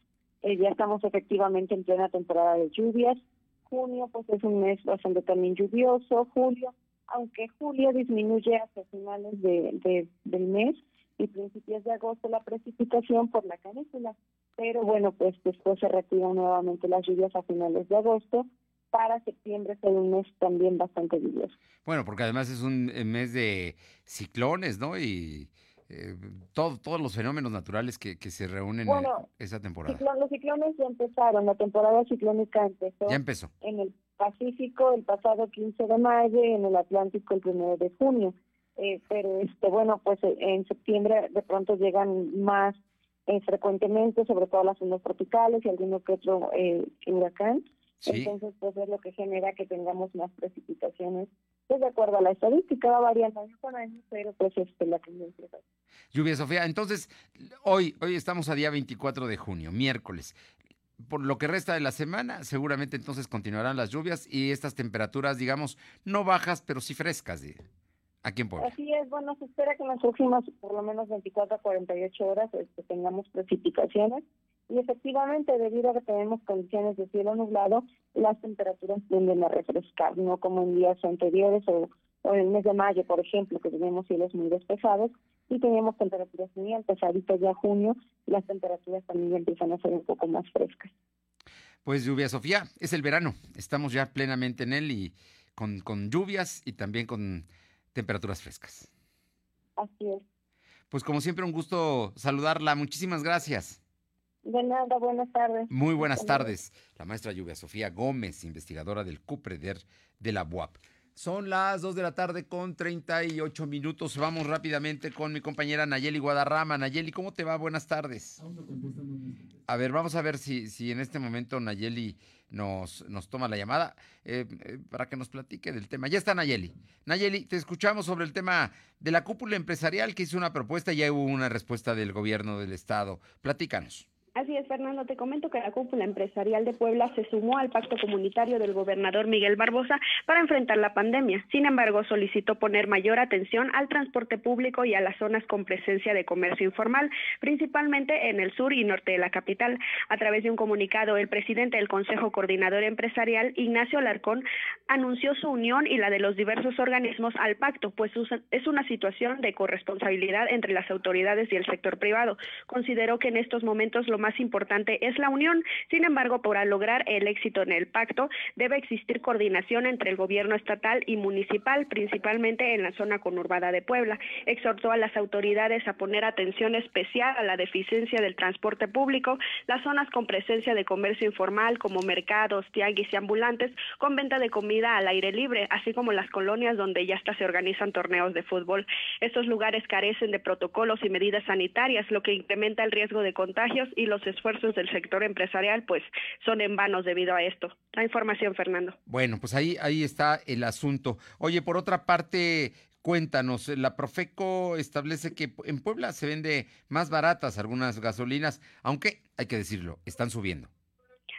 Eh, ya estamos efectivamente en plena temporada de lluvias. Junio, pues es un mes bastante también lluvioso. Julio, aunque julio disminuye hacia finales de, de, del mes y principios de agosto la precipitación por la canícula. Pero bueno, pues después se retiran nuevamente las lluvias a finales de agosto para septiembre ser un mes también bastante lluvioso. Bueno, porque además es un mes de ciclones, ¿no? Y eh, todo, todos los fenómenos naturales que, que se reúnen bueno, en esa temporada. Ciclón, los ciclones ya empezaron, la temporada ciclónica empezó. Ya empezó. En el Pacífico el pasado 15 de mayo y en el Atlántico el 1 de junio. Eh, pero este bueno, pues en septiembre de pronto llegan más eh, frecuentemente, sobre todo las ondas tropicales y alguno que otro eh, huracán. Sí. Entonces, pues es lo que genera que tengamos más precipitaciones. Pues de acuerdo a la estadística, va variando año con año, pero pues este, la tendencia Lluvia, Sofía. Entonces, hoy, hoy estamos a día 24 de junio, miércoles. Por lo que resta de la semana, seguramente entonces continuarán las lluvias y estas temperaturas, digamos, no bajas, pero sí frescas aquí en Puebla. Así es, bueno, se espera que en las próximas por lo menos 24 a 48 horas este, tengamos precipitaciones y efectivamente, debido a que tenemos condiciones de cielo nublado, las temperaturas tienden a refrescar, no como en días anteriores o, o en el mes de mayo, por ejemplo, que tenemos cielos muy despejados y teníamos temperaturas muy altas. Ahorita ya junio, las temperaturas también empiezan a ser un poco más frescas. Pues lluvia, Sofía, es el verano. Estamos ya plenamente en él y con, con lluvias y también con temperaturas frescas. Así es. Pues como siempre, un gusto saludarla. Muchísimas gracias. De nada, buenas tardes. Muy buenas tardes. La maestra Lluvia Sofía Gómez, investigadora del CUPREDER de la UAP. Son las 2 de la tarde con 38 minutos. Vamos rápidamente con mi compañera Nayeli Guadarrama. Nayeli, ¿cómo te va? Buenas tardes. A ver, vamos a ver si, si en este momento Nayeli nos, nos toma la llamada eh, eh, para que nos platique del tema. Ya está Nayeli. Nayeli, te escuchamos sobre el tema de la cúpula empresarial que hizo una propuesta y ya hubo una respuesta del gobierno del estado. Platícanos. Así es, Fernando. Te comento que la cúpula empresarial de Puebla se sumó al pacto comunitario del gobernador Miguel Barbosa para enfrentar la pandemia. Sin embargo, solicitó poner mayor atención al transporte público y a las zonas con presencia de comercio informal, principalmente en el sur y norte de la capital. A través de un comunicado, el presidente del Consejo Coordinador Empresarial, Ignacio Larcón, anunció su unión y la de los diversos organismos al pacto, pues es una situación de corresponsabilidad entre las autoridades y el sector privado. Consideró que en estos momentos lo más importante es la unión. Sin embargo, para lograr el éxito en el pacto, debe existir coordinación entre el gobierno estatal y municipal, principalmente en la zona conurbada de Puebla. Exhortó a las autoridades a poner atención especial a la deficiencia del transporte público, las zonas con presencia de comercio informal como mercados, tianguis y ambulantes, con venta de comida al aire libre, así como las colonias donde ya hasta se organizan torneos de fútbol. Estos lugares carecen de protocolos y medidas sanitarias, lo que incrementa el riesgo de contagios y los esfuerzos del sector empresarial pues son en vanos debido a esto. La información, Fernando. Bueno, pues ahí, ahí está el asunto. Oye, por otra parte, cuéntanos, la Profeco establece que en Puebla se vende más baratas algunas gasolinas, aunque hay que decirlo, están subiendo.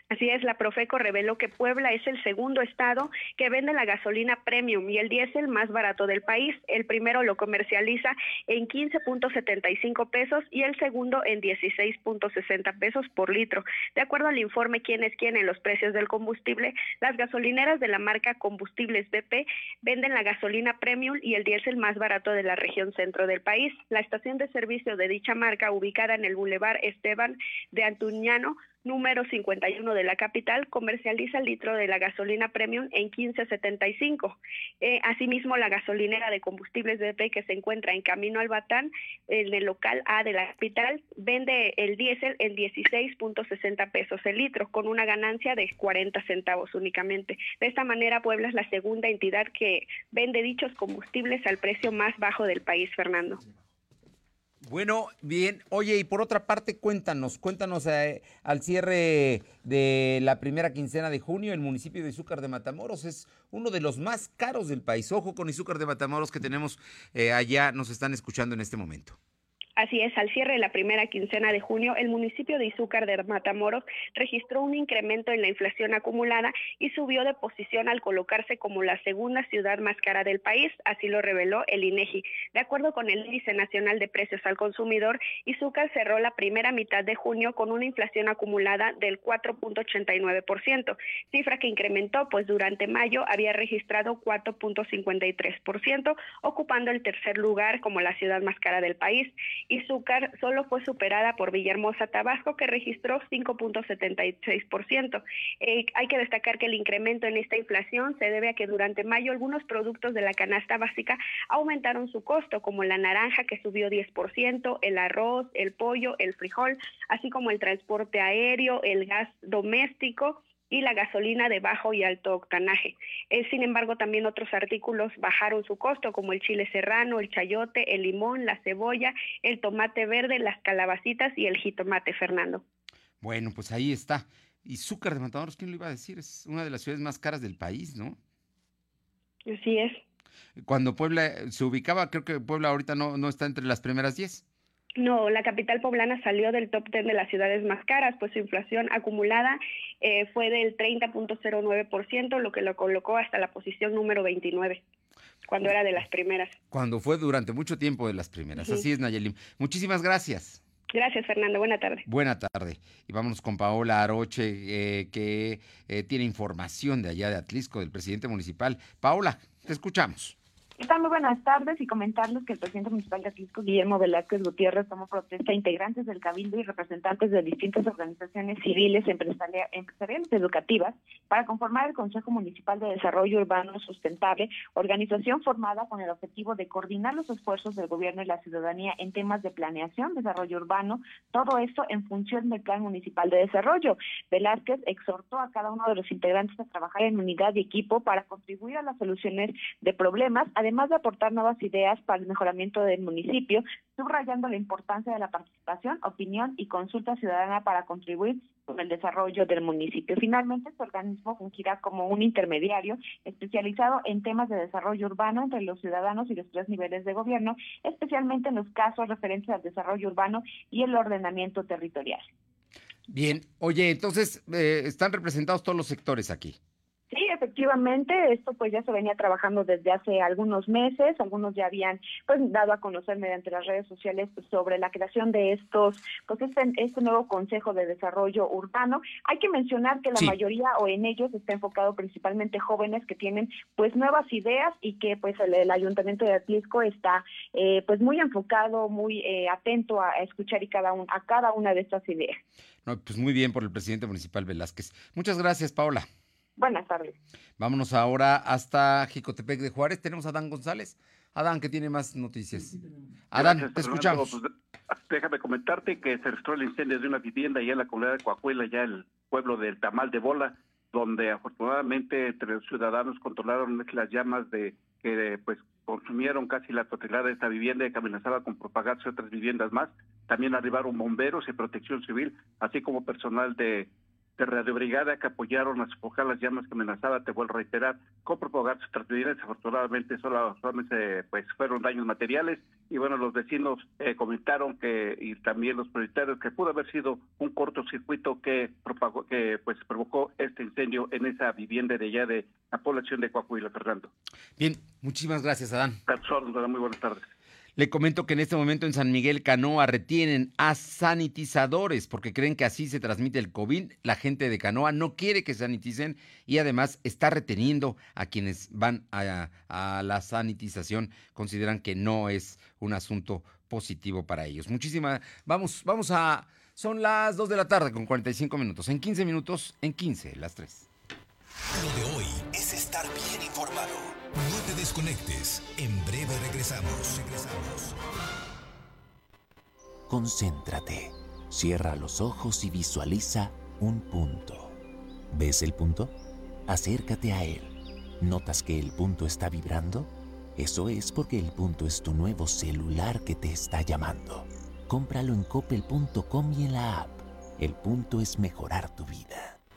Así es, la Profeco reveló que Puebla es el segundo estado que vende la gasolina premium y el diésel más barato del país. El primero lo comercializa en 15.75 pesos y el segundo en 16.60 pesos por litro. De acuerdo al informe Quién es quién en los precios del combustible, las gasolineras de la marca Combustibles BP venden la gasolina premium y el diésel más barato de la región centro del país. La estación de servicio de dicha marca, ubicada en el Boulevard Esteban de Antuñano, número 51 de la capital comercializa el litro de la gasolina premium en 15.75. Eh, asimismo, la gasolinera de combustibles BP que se encuentra en Camino al Batán, en el local A de la capital, vende el diésel en 16.60 pesos el litro, con una ganancia de 40 centavos únicamente. De esta manera, Puebla es la segunda entidad que vende dichos combustibles al precio más bajo del país, Fernando. Bueno, bien. Oye, y por otra parte, cuéntanos, cuéntanos eh, al cierre de la primera quincena de junio, el municipio de Izúcar de Matamoros es uno de los más caros del país. Ojo con Izúcar de Matamoros que tenemos eh, allá, nos están escuchando en este momento. Así es, al cierre de la primera quincena de junio, el municipio de Izúcar de Matamoros registró un incremento en la inflación acumulada y subió de posición al colocarse como la segunda ciudad más cara del país, así lo reveló el INEGI. De acuerdo con el Índice Nacional de Precios al Consumidor, Izúcar cerró la primera mitad de junio con una inflación acumulada del 4.89%, cifra que incrementó pues durante mayo había registrado 4.53%, ocupando el tercer lugar como la ciudad más cara del país Izúcar solo fue superada por Villahermosa, Tabasco, que registró 5.76%. Eh, hay que destacar que el incremento en esta inflación se debe a que durante mayo algunos productos de la canasta básica aumentaron su costo, como la naranja que subió 10%, el arroz, el pollo, el frijol, así como el transporte aéreo, el gas doméstico y la gasolina de bajo y alto octanaje. Eh, sin embargo, también otros artículos bajaron su costo, como el chile serrano, el chayote, el limón, la cebolla, el tomate verde, las calabacitas y el jitomate, Fernando. Bueno, pues ahí está. Y Zúcar de Matamoros, ¿quién lo iba a decir? Es una de las ciudades más caras del país, ¿no? Así es. Cuando Puebla se ubicaba, creo que Puebla ahorita no, no está entre las primeras 10. No, la capital poblana salió del top 10 de las ciudades más caras, pues su inflación acumulada eh, fue del 30.09%, lo que lo colocó hasta la posición número 29 cuando era de las primeras. Cuando fue durante mucho tiempo de las primeras. Así es, Nayelim. Muchísimas gracias. Gracias, Fernando. Buena tarde. Buena tarde. Y vámonos con Paola Aroche, eh, que eh, tiene información de allá de Atlisco, del presidente municipal. Paola, te escuchamos. ¿Qué tal? Muy buenas tardes y comentarles que el presidente municipal de Atlisco, Guillermo Velázquez Gutiérrez, tomó protesta integrantes del Cabildo y representantes de distintas organizaciones civiles, empresariales, educativas, para conformar el Consejo Municipal de Desarrollo Urbano Sustentable, organización formada con el objetivo de coordinar los esfuerzos del gobierno y la ciudadanía en temas de planeación, desarrollo urbano, todo esto en función del Plan Municipal de Desarrollo. Velázquez exhortó a cada uno de los integrantes a trabajar en unidad y equipo para contribuir a las soluciones de problemas, además de aportar nuevas ideas para el mejoramiento del municipio, subrayando la importancia de la participación, opinión y consulta ciudadana para contribuir con el desarrollo del municipio. Finalmente, este organismo fungirá como un intermediario especializado en temas de desarrollo urbano entre los ciudadanos y los tres niveles de gobierno, especialmente en los casos referentes al desarrollo urbano y el ordenamiento territorial. Bien, oye, entonces eh, están representados todos los sectores aquí. Sí, efectivamente, esto pues ya se venía trabajando desde hace algunos meses, algunos ya habían pues dado a conocer mediante las redes sociales sobre la creación de estos, pues este, este nuevo Consejo de Desarrollo Urbano. Hay que mencionar que la mayoría o en ellos está enfocado principalmente jóvenes que tienen pues nuevas ideas y que pues el, Ayuntamiento de Atlisco está eh, pues muy enfocado, muy eh, atento a, escuchar y cada un, a cada una de estas ideas. No, pues muy bien por el presidente municipal Velázquez. Muchas gracias, Paola. Buenas tardes. Vámonos ahora hasta Jicotepec de Juárez. Tenemos a Adán González. Adán, que tiene más noticias. Adán, te escuchamos. Pues, déjame comentarte que se registró el incendio de una vivienda allá en la comunidad de Coahuila, ya el pueblo del Tamal de Bola, donde afortunadamente entre los ciudadanos controlaron las llamas de que pues consumieron casi la totalidad de esta vivienda y que amenazaba con propagarse otras viviendas más. También arribaron bomberos y protección civil, así como personal de de Radio Brigada que apoyaron a sofocar las llamas que amenazaba, te vuelvo a reiterar, con propagarse otras viviendas. Afortunadamente solo, solamente pues fueron daños materiales y bueno, los vecinos eh, comentaron que y también los prioritarios que pudo haber sido un cortocircuito que propagó, que pues provocó este incendio en esa vivienda de allá de la población de Coahuila, Fernando. Bien, muchísimas gracias, Adán. Muy buenas tardes. Le comento que en este momento en San Miguel Canoa retienen a sanitizadores porque creen que así se transmite el COVID. La gente de Canoa no quiere que saniticen y además está reteniendo a quienes van a, la sanitización. Consideran que no es un asunto positivo para ellos. Muchísimas. Vamos, vamos a. Son las 2 de la tarde con 45 minutos. En 15 minutos, en 15, las 3. Lo de hoy es estar bien informado. No te desconectes. En breve regresamos. Regresamos. Concéntrate. Cierra los ojos y visualiza un punto. ¿Ves el punto? Acércate a él. ¿Notas que el punto está vibrando? Eso es porque el punto es tu nuevo celular que te está llamando. Cómpralo en coppel.com y en la app. El punto es mejorar tu vida.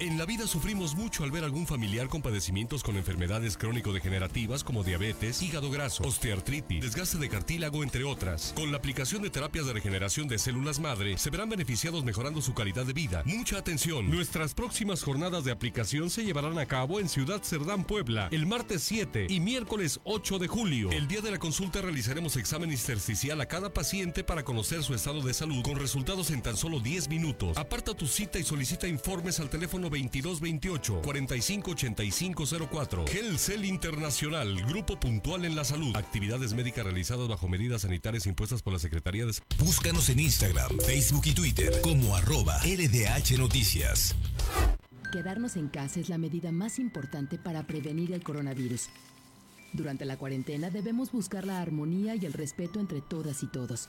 En la vida sufrimos mucho al ver algún familiar con padecimientos con enfermedades crónico-degenerativas como diabetes, hígado graso, osteoartritis, desgaste de cartílago, entre otras. Con la aplicación de terapias de regeneración de células madre, se verán beneficiados mejorando su calidad de vida. Mucha atención. Nuestras próximas jornadas de aplicación se llevarán a cabo en Ciudad Cerdán, Puebla, el martes 7 y miércoles 8 de julio. El día de la consulta realizaremos examen intersticial a cada paciente para conocer su estado de salud con resultados en tan solo 10 minutos. Aparta tu cita y solicita informes al teléfono 2228 458504. Helcel Internacional, Grupo Puntual en la Salud. Actividades médicas realizadas bajo medidas sanitarias impuestas por la Secretaría de Búscanos en Instagram, Facebook y Twitter como arroba LDH Noticias. Quedarnos en casa es la medida más importante para prevenir el coronavirus. Durante la cuarentena debemos buscar la armonía y el respeto entre todas y todos.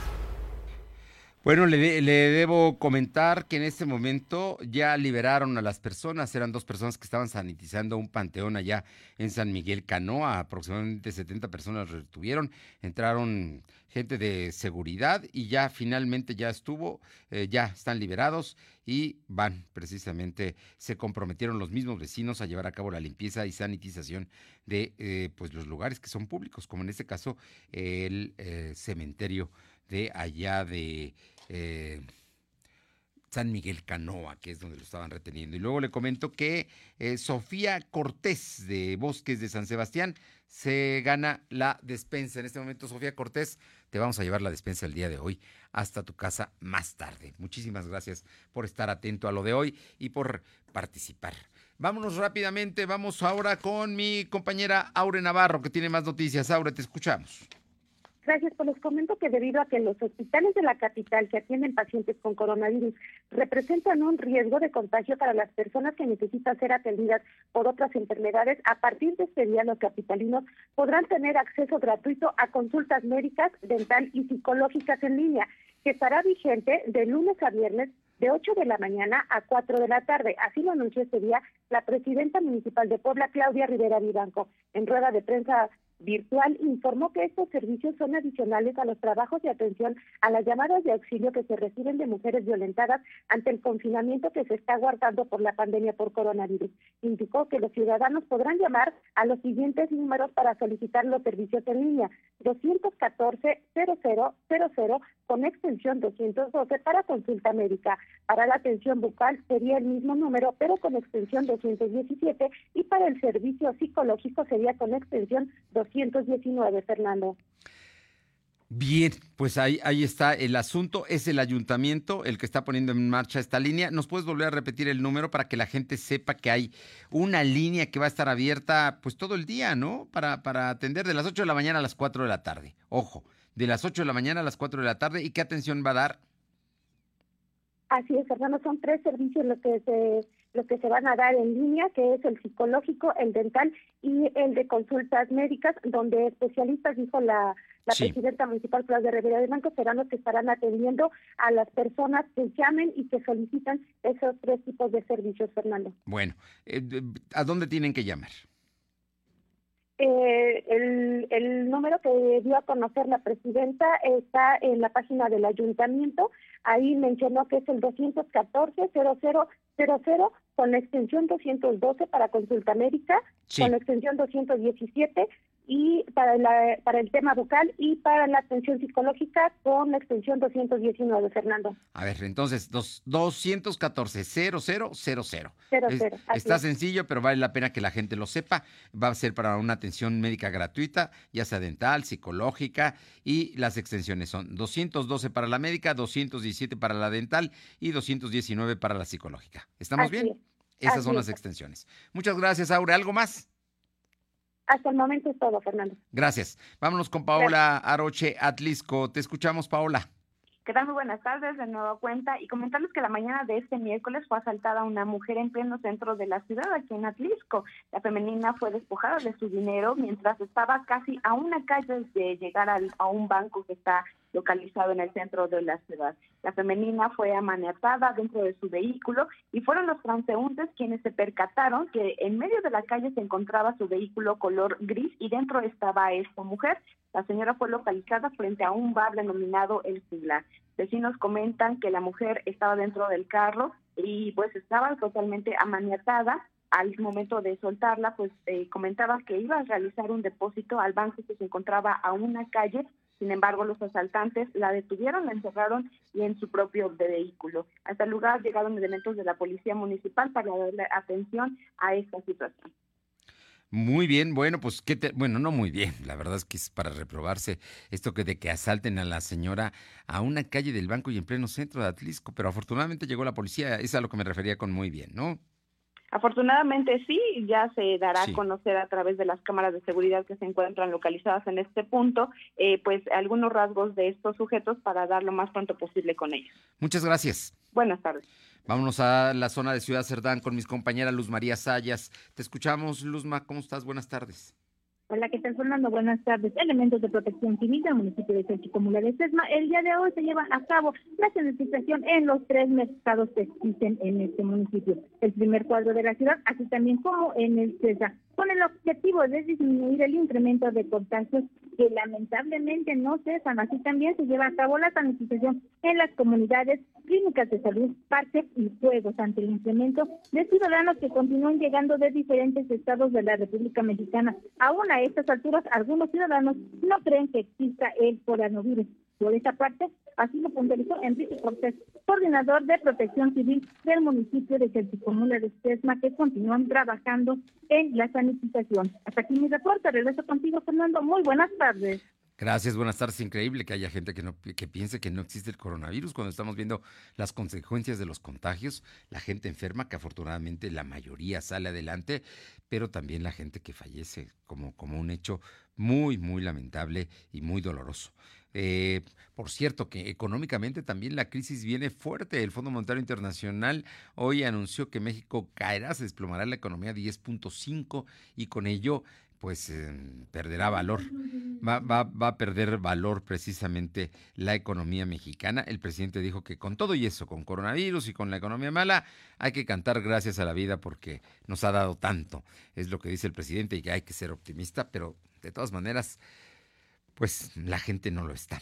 Bueno, le, debo comentar que en este momento ya liberaron a las personas, eran dos personas que estaban sanitizando un panteón allá en San Miguel Canoa, aproximadamente 70 personas retuvieron, entraron gente de seguridad y ya finalmente ya estuvo, eh, ya están liberados y van precisamente, se comprometieron los mismos vecinos a llevar a cabo la limpieza y sanitización de eh, pues los lugares que son públicos, como en este caso el eh, cementerio de allá de eh, San Miguel Canoa, que es donde lo estaban reteniendo. Y luego le comento que eh, Sofía Cortés de Bosques de San Sebastián se gana la despensa. En este momento, Sofía Cortés, te vamos a llevar la despensa el día de hoy hasta tu casa más tarde. Muchísimas gracias por estar atento a lo de hoy y por participar. Vámonos rápidamente, vamos ahora con mi compañera Aure Navarro, que tiene más noticias. Aure, te escuchamos. Gracias, pues les comento que debido a que los hospitales de la capital que atienden pacientes con coronavirus representan un riesgo de contagio para las personas que necesitan ser atendidas por otras enfermedades, a partir de este día los capitalinos podrán tener acceso gratuito a consultas médicas, dental y psicológicas en línea, que estará vigente de lunes a viernes de 8 de la mañana a 4 de la tarde. Así lo anunció este día la presidenta municipal de Puebla, Claudia Rivera Vivanco, en rueda de prensa virtual informó que estos servicios son adicionales a los trabajos de atención a las llamadas de auxilio que se reciben de mujeres violentadas ante el confinamiento que se está guardando por la pandemia por coronavirus. Indicó que los ciudadanos podrán llamar a los siguientes números para solicitar los servicios en línea: 214 0000 con extensión 212 para consulta médica. Para la atención bucal sería el mismo número, pero con extensión 217 y para el servicio psicológico sería con extensión 219, Fernando. Bien, pues ahí, ahí está el asunto. Es el ayuntamiento el que está poniendo en marcha esta línea. ¿Nos puedes volver a repetir el número para que la gente sepa que hay una línea que va a estar abierta pues todo el día, ¿no? Para, para atender de las 8 de la mañana a las 4 de la tarde. Ojo, de las 8 de la mañana a las 4 de la tarde. ¿Y qué atención va a dar? Así es, Fernando, son tres servicios los que se los que se van a dar en línea, que es el psicológico, el dental y el de consultas médicas, donde especialistas, dijo la, la presidenta municipal Claudia Rivera de Banco, serán los que estarán atendiendo a las personas que llamen y que solicitan esos tres tipos de servicios, Fernando. Bueno, eh, ¿a dónde tienen que llamar? Eh, el, el número que dio a conocer la presidenta está en la página del ayuntamiento. Ahí mencionó que es el 214-0000 con la extensión 212 para consulta médica, con la extensión 217 y para, la, para el tema bucal y para la atención psicológica con la extensión 219, Fernando. A ver, entonces, dos, 214 0000. está sencillo, pero vale la pena que la gente lo sepa. Va a ser para una atención médica gratuita, ya sea dental, psicológica, y las extensiones son 212 para la médica, 217 para la dental y 219 para la psicológica. ¿Estamos bien? Esas son las extensiones. Muchas gracias, Aure. ¿Algo más? Hasta el momento es todo, Fernando. Gracias. Vámonos con Paola Aroche Atlisco. Te escuchamos, Paola. ¿Qué tal? Muy buenas tardes, de nuevo cuenta. Y comentarles que la mañana de este miércoles fue asaltada una mujer en pleno centro de la ciudad, aquí en Atlisco. La femenina fue despojada de su dinero mientras estaba casi a una calle de llegar a un banco que está localizado en el centro de la ciudad. La femenina fue amaniatada dentro de su vehículo y fueron los transeúntes quienes se percataron que en medio de la calle se encontraba su vehículo color gris y dentro estaba esta mujer. La señora fue localizada frente a un bar denominado El Siglar. Vecinos comentan que la mujer estaba dentro del carro y pues estaba totalmente amaniatada al momento de soltarla, pues eh, comentaba que iba a realizar un depósito al banco que se encontraba a una calle sin embargo, los asaltantes la detuvieron, la encerraron y en su propio vehículo. Hasta el lugar llegaron elementos de la policía municipal para darle atención a esta situación. Muy bien, bueno, pues qué bueno, no muy bien, la verdad es que es para reprobarse esto que de que asalten a la señora a una calle del banco y en pleno centro de Atlisco, pero afortunadamente llegó la policía, es a lo que me refería con muy bien, ¿no? Afortunadamente sí, ya se dará a conocer a través de las cámaras de seguridad que se encuentran localizadas en este punto, eh, pues algunos rasgos de estos sujetos para dar lo más pronto posible con ellos. Muchas gracias. Buenas tardes. Vámonos a la zona de Ciudad Cerdán con mis compañeras Luz María Sayas. Te escuchamos, Luzma, ¿cómo estás? Buenas tardes. Hola, ¿qué tal, Fernando? Buenas tardes. Elementos de protección civil del municipio de Xochicomula de Sesma. El día de hoy se lleva a cabo la sanitización en los tres mercados que existen en este municipio. El primer cuadro de la ciudad, así también como en el CESA, con el objetivo de disminuir el incremento de contagios que lamentablemente no cesan. Así también se lleva a cabo la sanitización en las comunidades, clínicas de salud, parques y juegos ante el incremento de ciudadanos que continúan llegando de diferentes estados de la República Mexicana. Aún a estas alturas, algunos ciudadanos no creen que exista el coronavirus. Por esa parte, así lo puntualizó Enrique Cortés, coordinador de protección civil del municipio de Celticomula de Sesma, que continúan trabajando en la sanitización. Hasta aquí mi reporte. Regreso contigo, Fernando. Muy buenas tardes. Gracias, buenas tardes. Increíble que haya gente que, no, que piense que no existe el coronavirus cuando estamos viendo las consecuencias de los contagios, la gente enferma, que afortunadamente la mayoría sale adelante, pero también la gente que fallece como, como un hecho muy, muy lamentable y muy doloroso. Eh, por cierto, que económicamente también la crisis viene fuerte. El Fondo Monetario Internacional hoy anunció que México caerá, se desplomará la economía 10.5 y con ello pues eh, perderá valor. Va, va, va, a perder valor precisamente la economía mexicana. El presidente dijo que con todo y eso, con coronavirus y con la economía mala, hay que cantar gracias a la vida porque nos ha dado tanto. Es lo que dice el presidente y que hay que ser optimista, pero de todas maneras, pues la gente no lo está.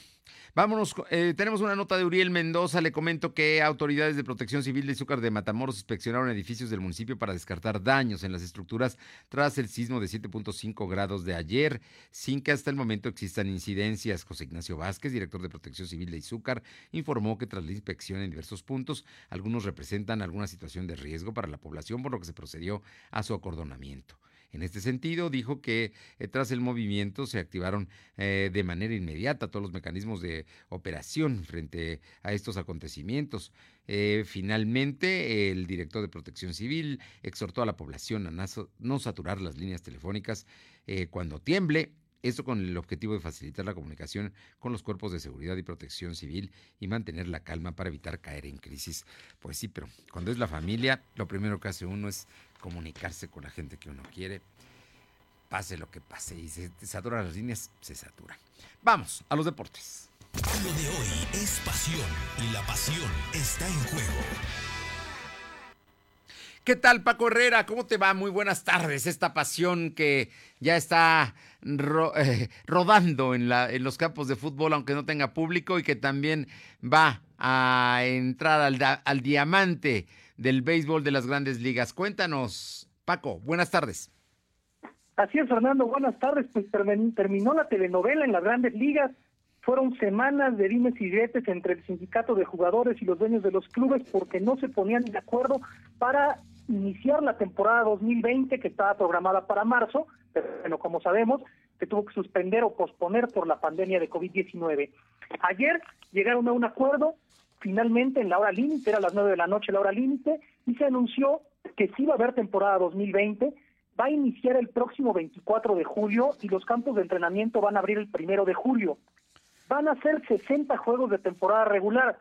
Vámonos, eh, tenemos una nota de Uriel Mendoza. Le comento que autoridades de protección civil de Izúcar de Matamoros inspeccionaron edificios del municipio para descartar daños en las estructuras tras el sismo de 7.5 grados de ayer, sin que hasta el momento existan incidencias. José Ignacio Vázquez, director de protección civil de Izúcar, informó que tras la inspección en diversos puntos, algunos representan alguna situación de riesgo para la población, por lo que se procedió a su acordonamiento. En este sentido, dijo que eh, tras el movimiento se activaron eh, de manera inmediata todos los mecanismos de operación frente a estos acontecimientos. Eh, finalmente, el director de Protección Civil exhortó a la población a no saturar las líneas telefónicas cuando tiemble esto con el objetivo de facilitar la comunicación con los cuerpos de seguridad y protección civil y mantener la calma para evitar caer en crisis. Pues sí, pero cuando es la familia, lo primero que hace uno es comunicarse con la gente que uno quiere, pase lo que pase. Y se saturan las líneas, se saturan. Vamos a los deportes. Lo de hoy es pasión y la pasión está en juego. ¿Qué tal, Paco Herrera? ¿Cómo te va? Muy buenas tardes. Esta pasión que ya está eh, rodando en, la, en los campos de fútbol, aunque no tenga público, y que también va a entrar al, al diamante del béisbol de las grandes ligas. Cuéntanos, Paco, buenas tardes. Así es, Fernando, buenas tardes. Pues terminó la telenovela en las grandes ligas. Fueron semanas de dimes y diretes entre el sindicato de jugadores y los dueños de los clubes porque no se ponían de acuerdo para iniciar la temporada 2020 que estaba programada para marzo, pero bueno, como sabemos, se tuvo que suspender o posponer por la pandemia de COVID-19. Ayer llegaron a un acuerdo, finalmente en la hora límite, era las nueve de la noche la hora límite, y se anunció que sí va a haber temporada 2020, va a iniciar el próximo 24 de julio y los campos de entrenamiento van a abrir el primero de julio. Van a ser 60 juegos de temporada regular.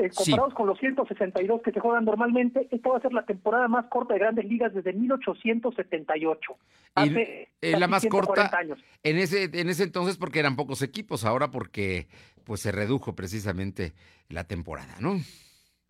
Eh, comparados con los 162 que se juegan normalmente, esta va a ser la temporada más corta de Grandes Ligas desde 1878. Hace eh, la más corta años. en ese en ese entonces porque eran pocos equipos, ahora porque pues se redujo precisamente la temporada, ¿no?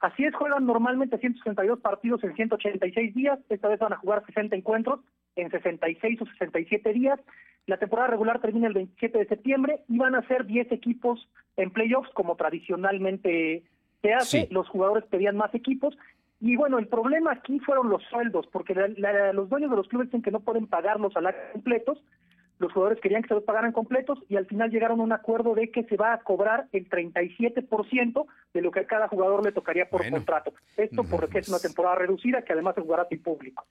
Así es, juegan normalmente 162 partidos en 186 días, esta vez van a jugar 60 encuentros en 66 o 67 días. La temporada regular termina el 27 de septiembre y van a ser 10 equipos en playoffs como tradicionalmente se hace, los jugadores pedían más equipos. Y bueno, el problema aquí fueron los sueldos, porque los dueños de los clubes dicen que no pueden pagar los salarios completos, los jugadores querían que se los pagaran completos y al final llegaron a un acuerdo de que se va a cobrar el 37% de lo que a cada jugador le tocaría por contrato. Esto porque es una temporada reducida que además se jugará sin público.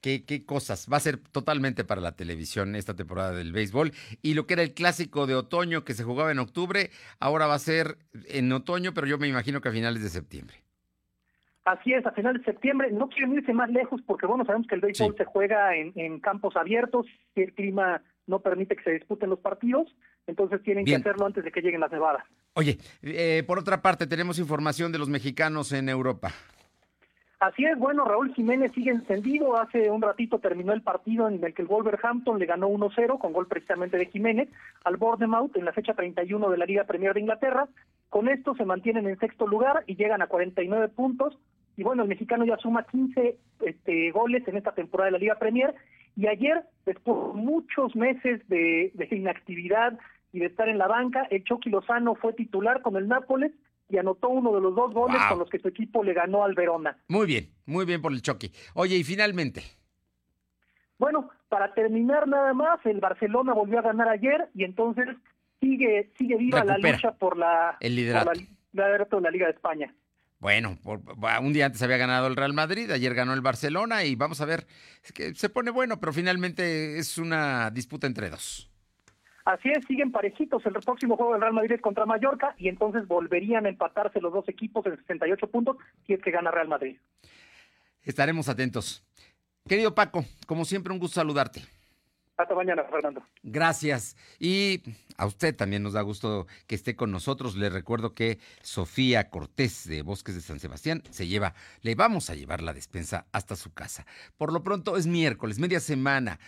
¿Qué, ¿Qué, cosas? Va a ser totalmente para la televisión esta temporada del béisbol. Y lo que era el clásico de otoño que se jugaba en octubre, ahora va a ser en otoño, pero yo me imagino que a finales de septiembre. Así es, a finales de septiembre. No quieren irse más lejos porque, bueno, sabemos que el béisbol se juega en, en campos abiertos, y el clima no permite que se disputen los partidos, entonces tienen que hacerlo antes de que lleguen las nevadas. Oye, eh, por otra parte, tenemos información de los mexicanos en Europa. Así es, bueno, Raúl Jiménez sigue encendido. Hace un ratito terminó el partido en el que el Wolverhampton le ganó 1-0 con gol precisamente de Jiménez al Bournemouth en la fecha 31 de la Liga Premier de Inglaterra. Con esto se mantienen en sexto lugar y llegan a 49 puntos. Y bueno, el mexicano ya suma 15 este, goles en esta temporada de la Liga Premier y ayer, después de muchos meses de, inactividad y de estar en la banca, el Chucky Lozano fue titular con el Nápoles y anotó uno de los dos goles con los que su equipo le ganó al Verona. Muy bien, muy bien por el Chucky. Oye, y finalmente. Bueno, para terminar nada más, el Barcelona volvió a ganar ayer y entonces sigue sigue viva la lucha por la, el liderato. de la Liga de España. Bueno, un día antes había ganado el Real Madrid, ayer ganó el Barcelona y vamos a ver, que se pone bueno, pero finalmente es una disputa entre dos. Así es, siguen parejitos. El próximo juego del Real Madrid es contra Mallorca y entonces volverían a empatarse los dos equipos en 68 puntos si es que gana Real Madrid. Estaremos atentos. Querido Paco, como siempre, un gusto saludarte. Hasta mañana, Fernando. Gracias. Y a usted también nos da gusto que esté con nosotros. Le recuerdo que Sofía Cortés de Bosques de San Sebastián se lleva, le vamos a llevar la despensa hasta su casa. Por lo pronto es miércoles, media semana.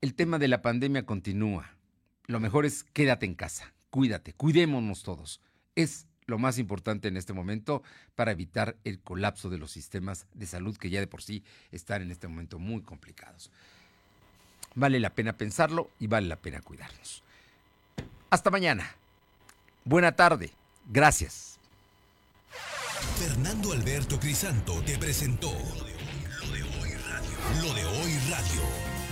El tema de la pandemia continúa. Lo mejor es quédate en casa, cuídate, cuidémonos todos. Es lo más importante en este momento para evitar el colapso de los sistemas de salud que ya de por sí están en este momento muy complicados. Vale la pena pensarlo y vale la pena cuidarnos. Hasta mañana. Buena tarde. Gracias. Fernando Alberto Crisanto te presentó Lo de Hoy Radio. Lo de Hoy Radio.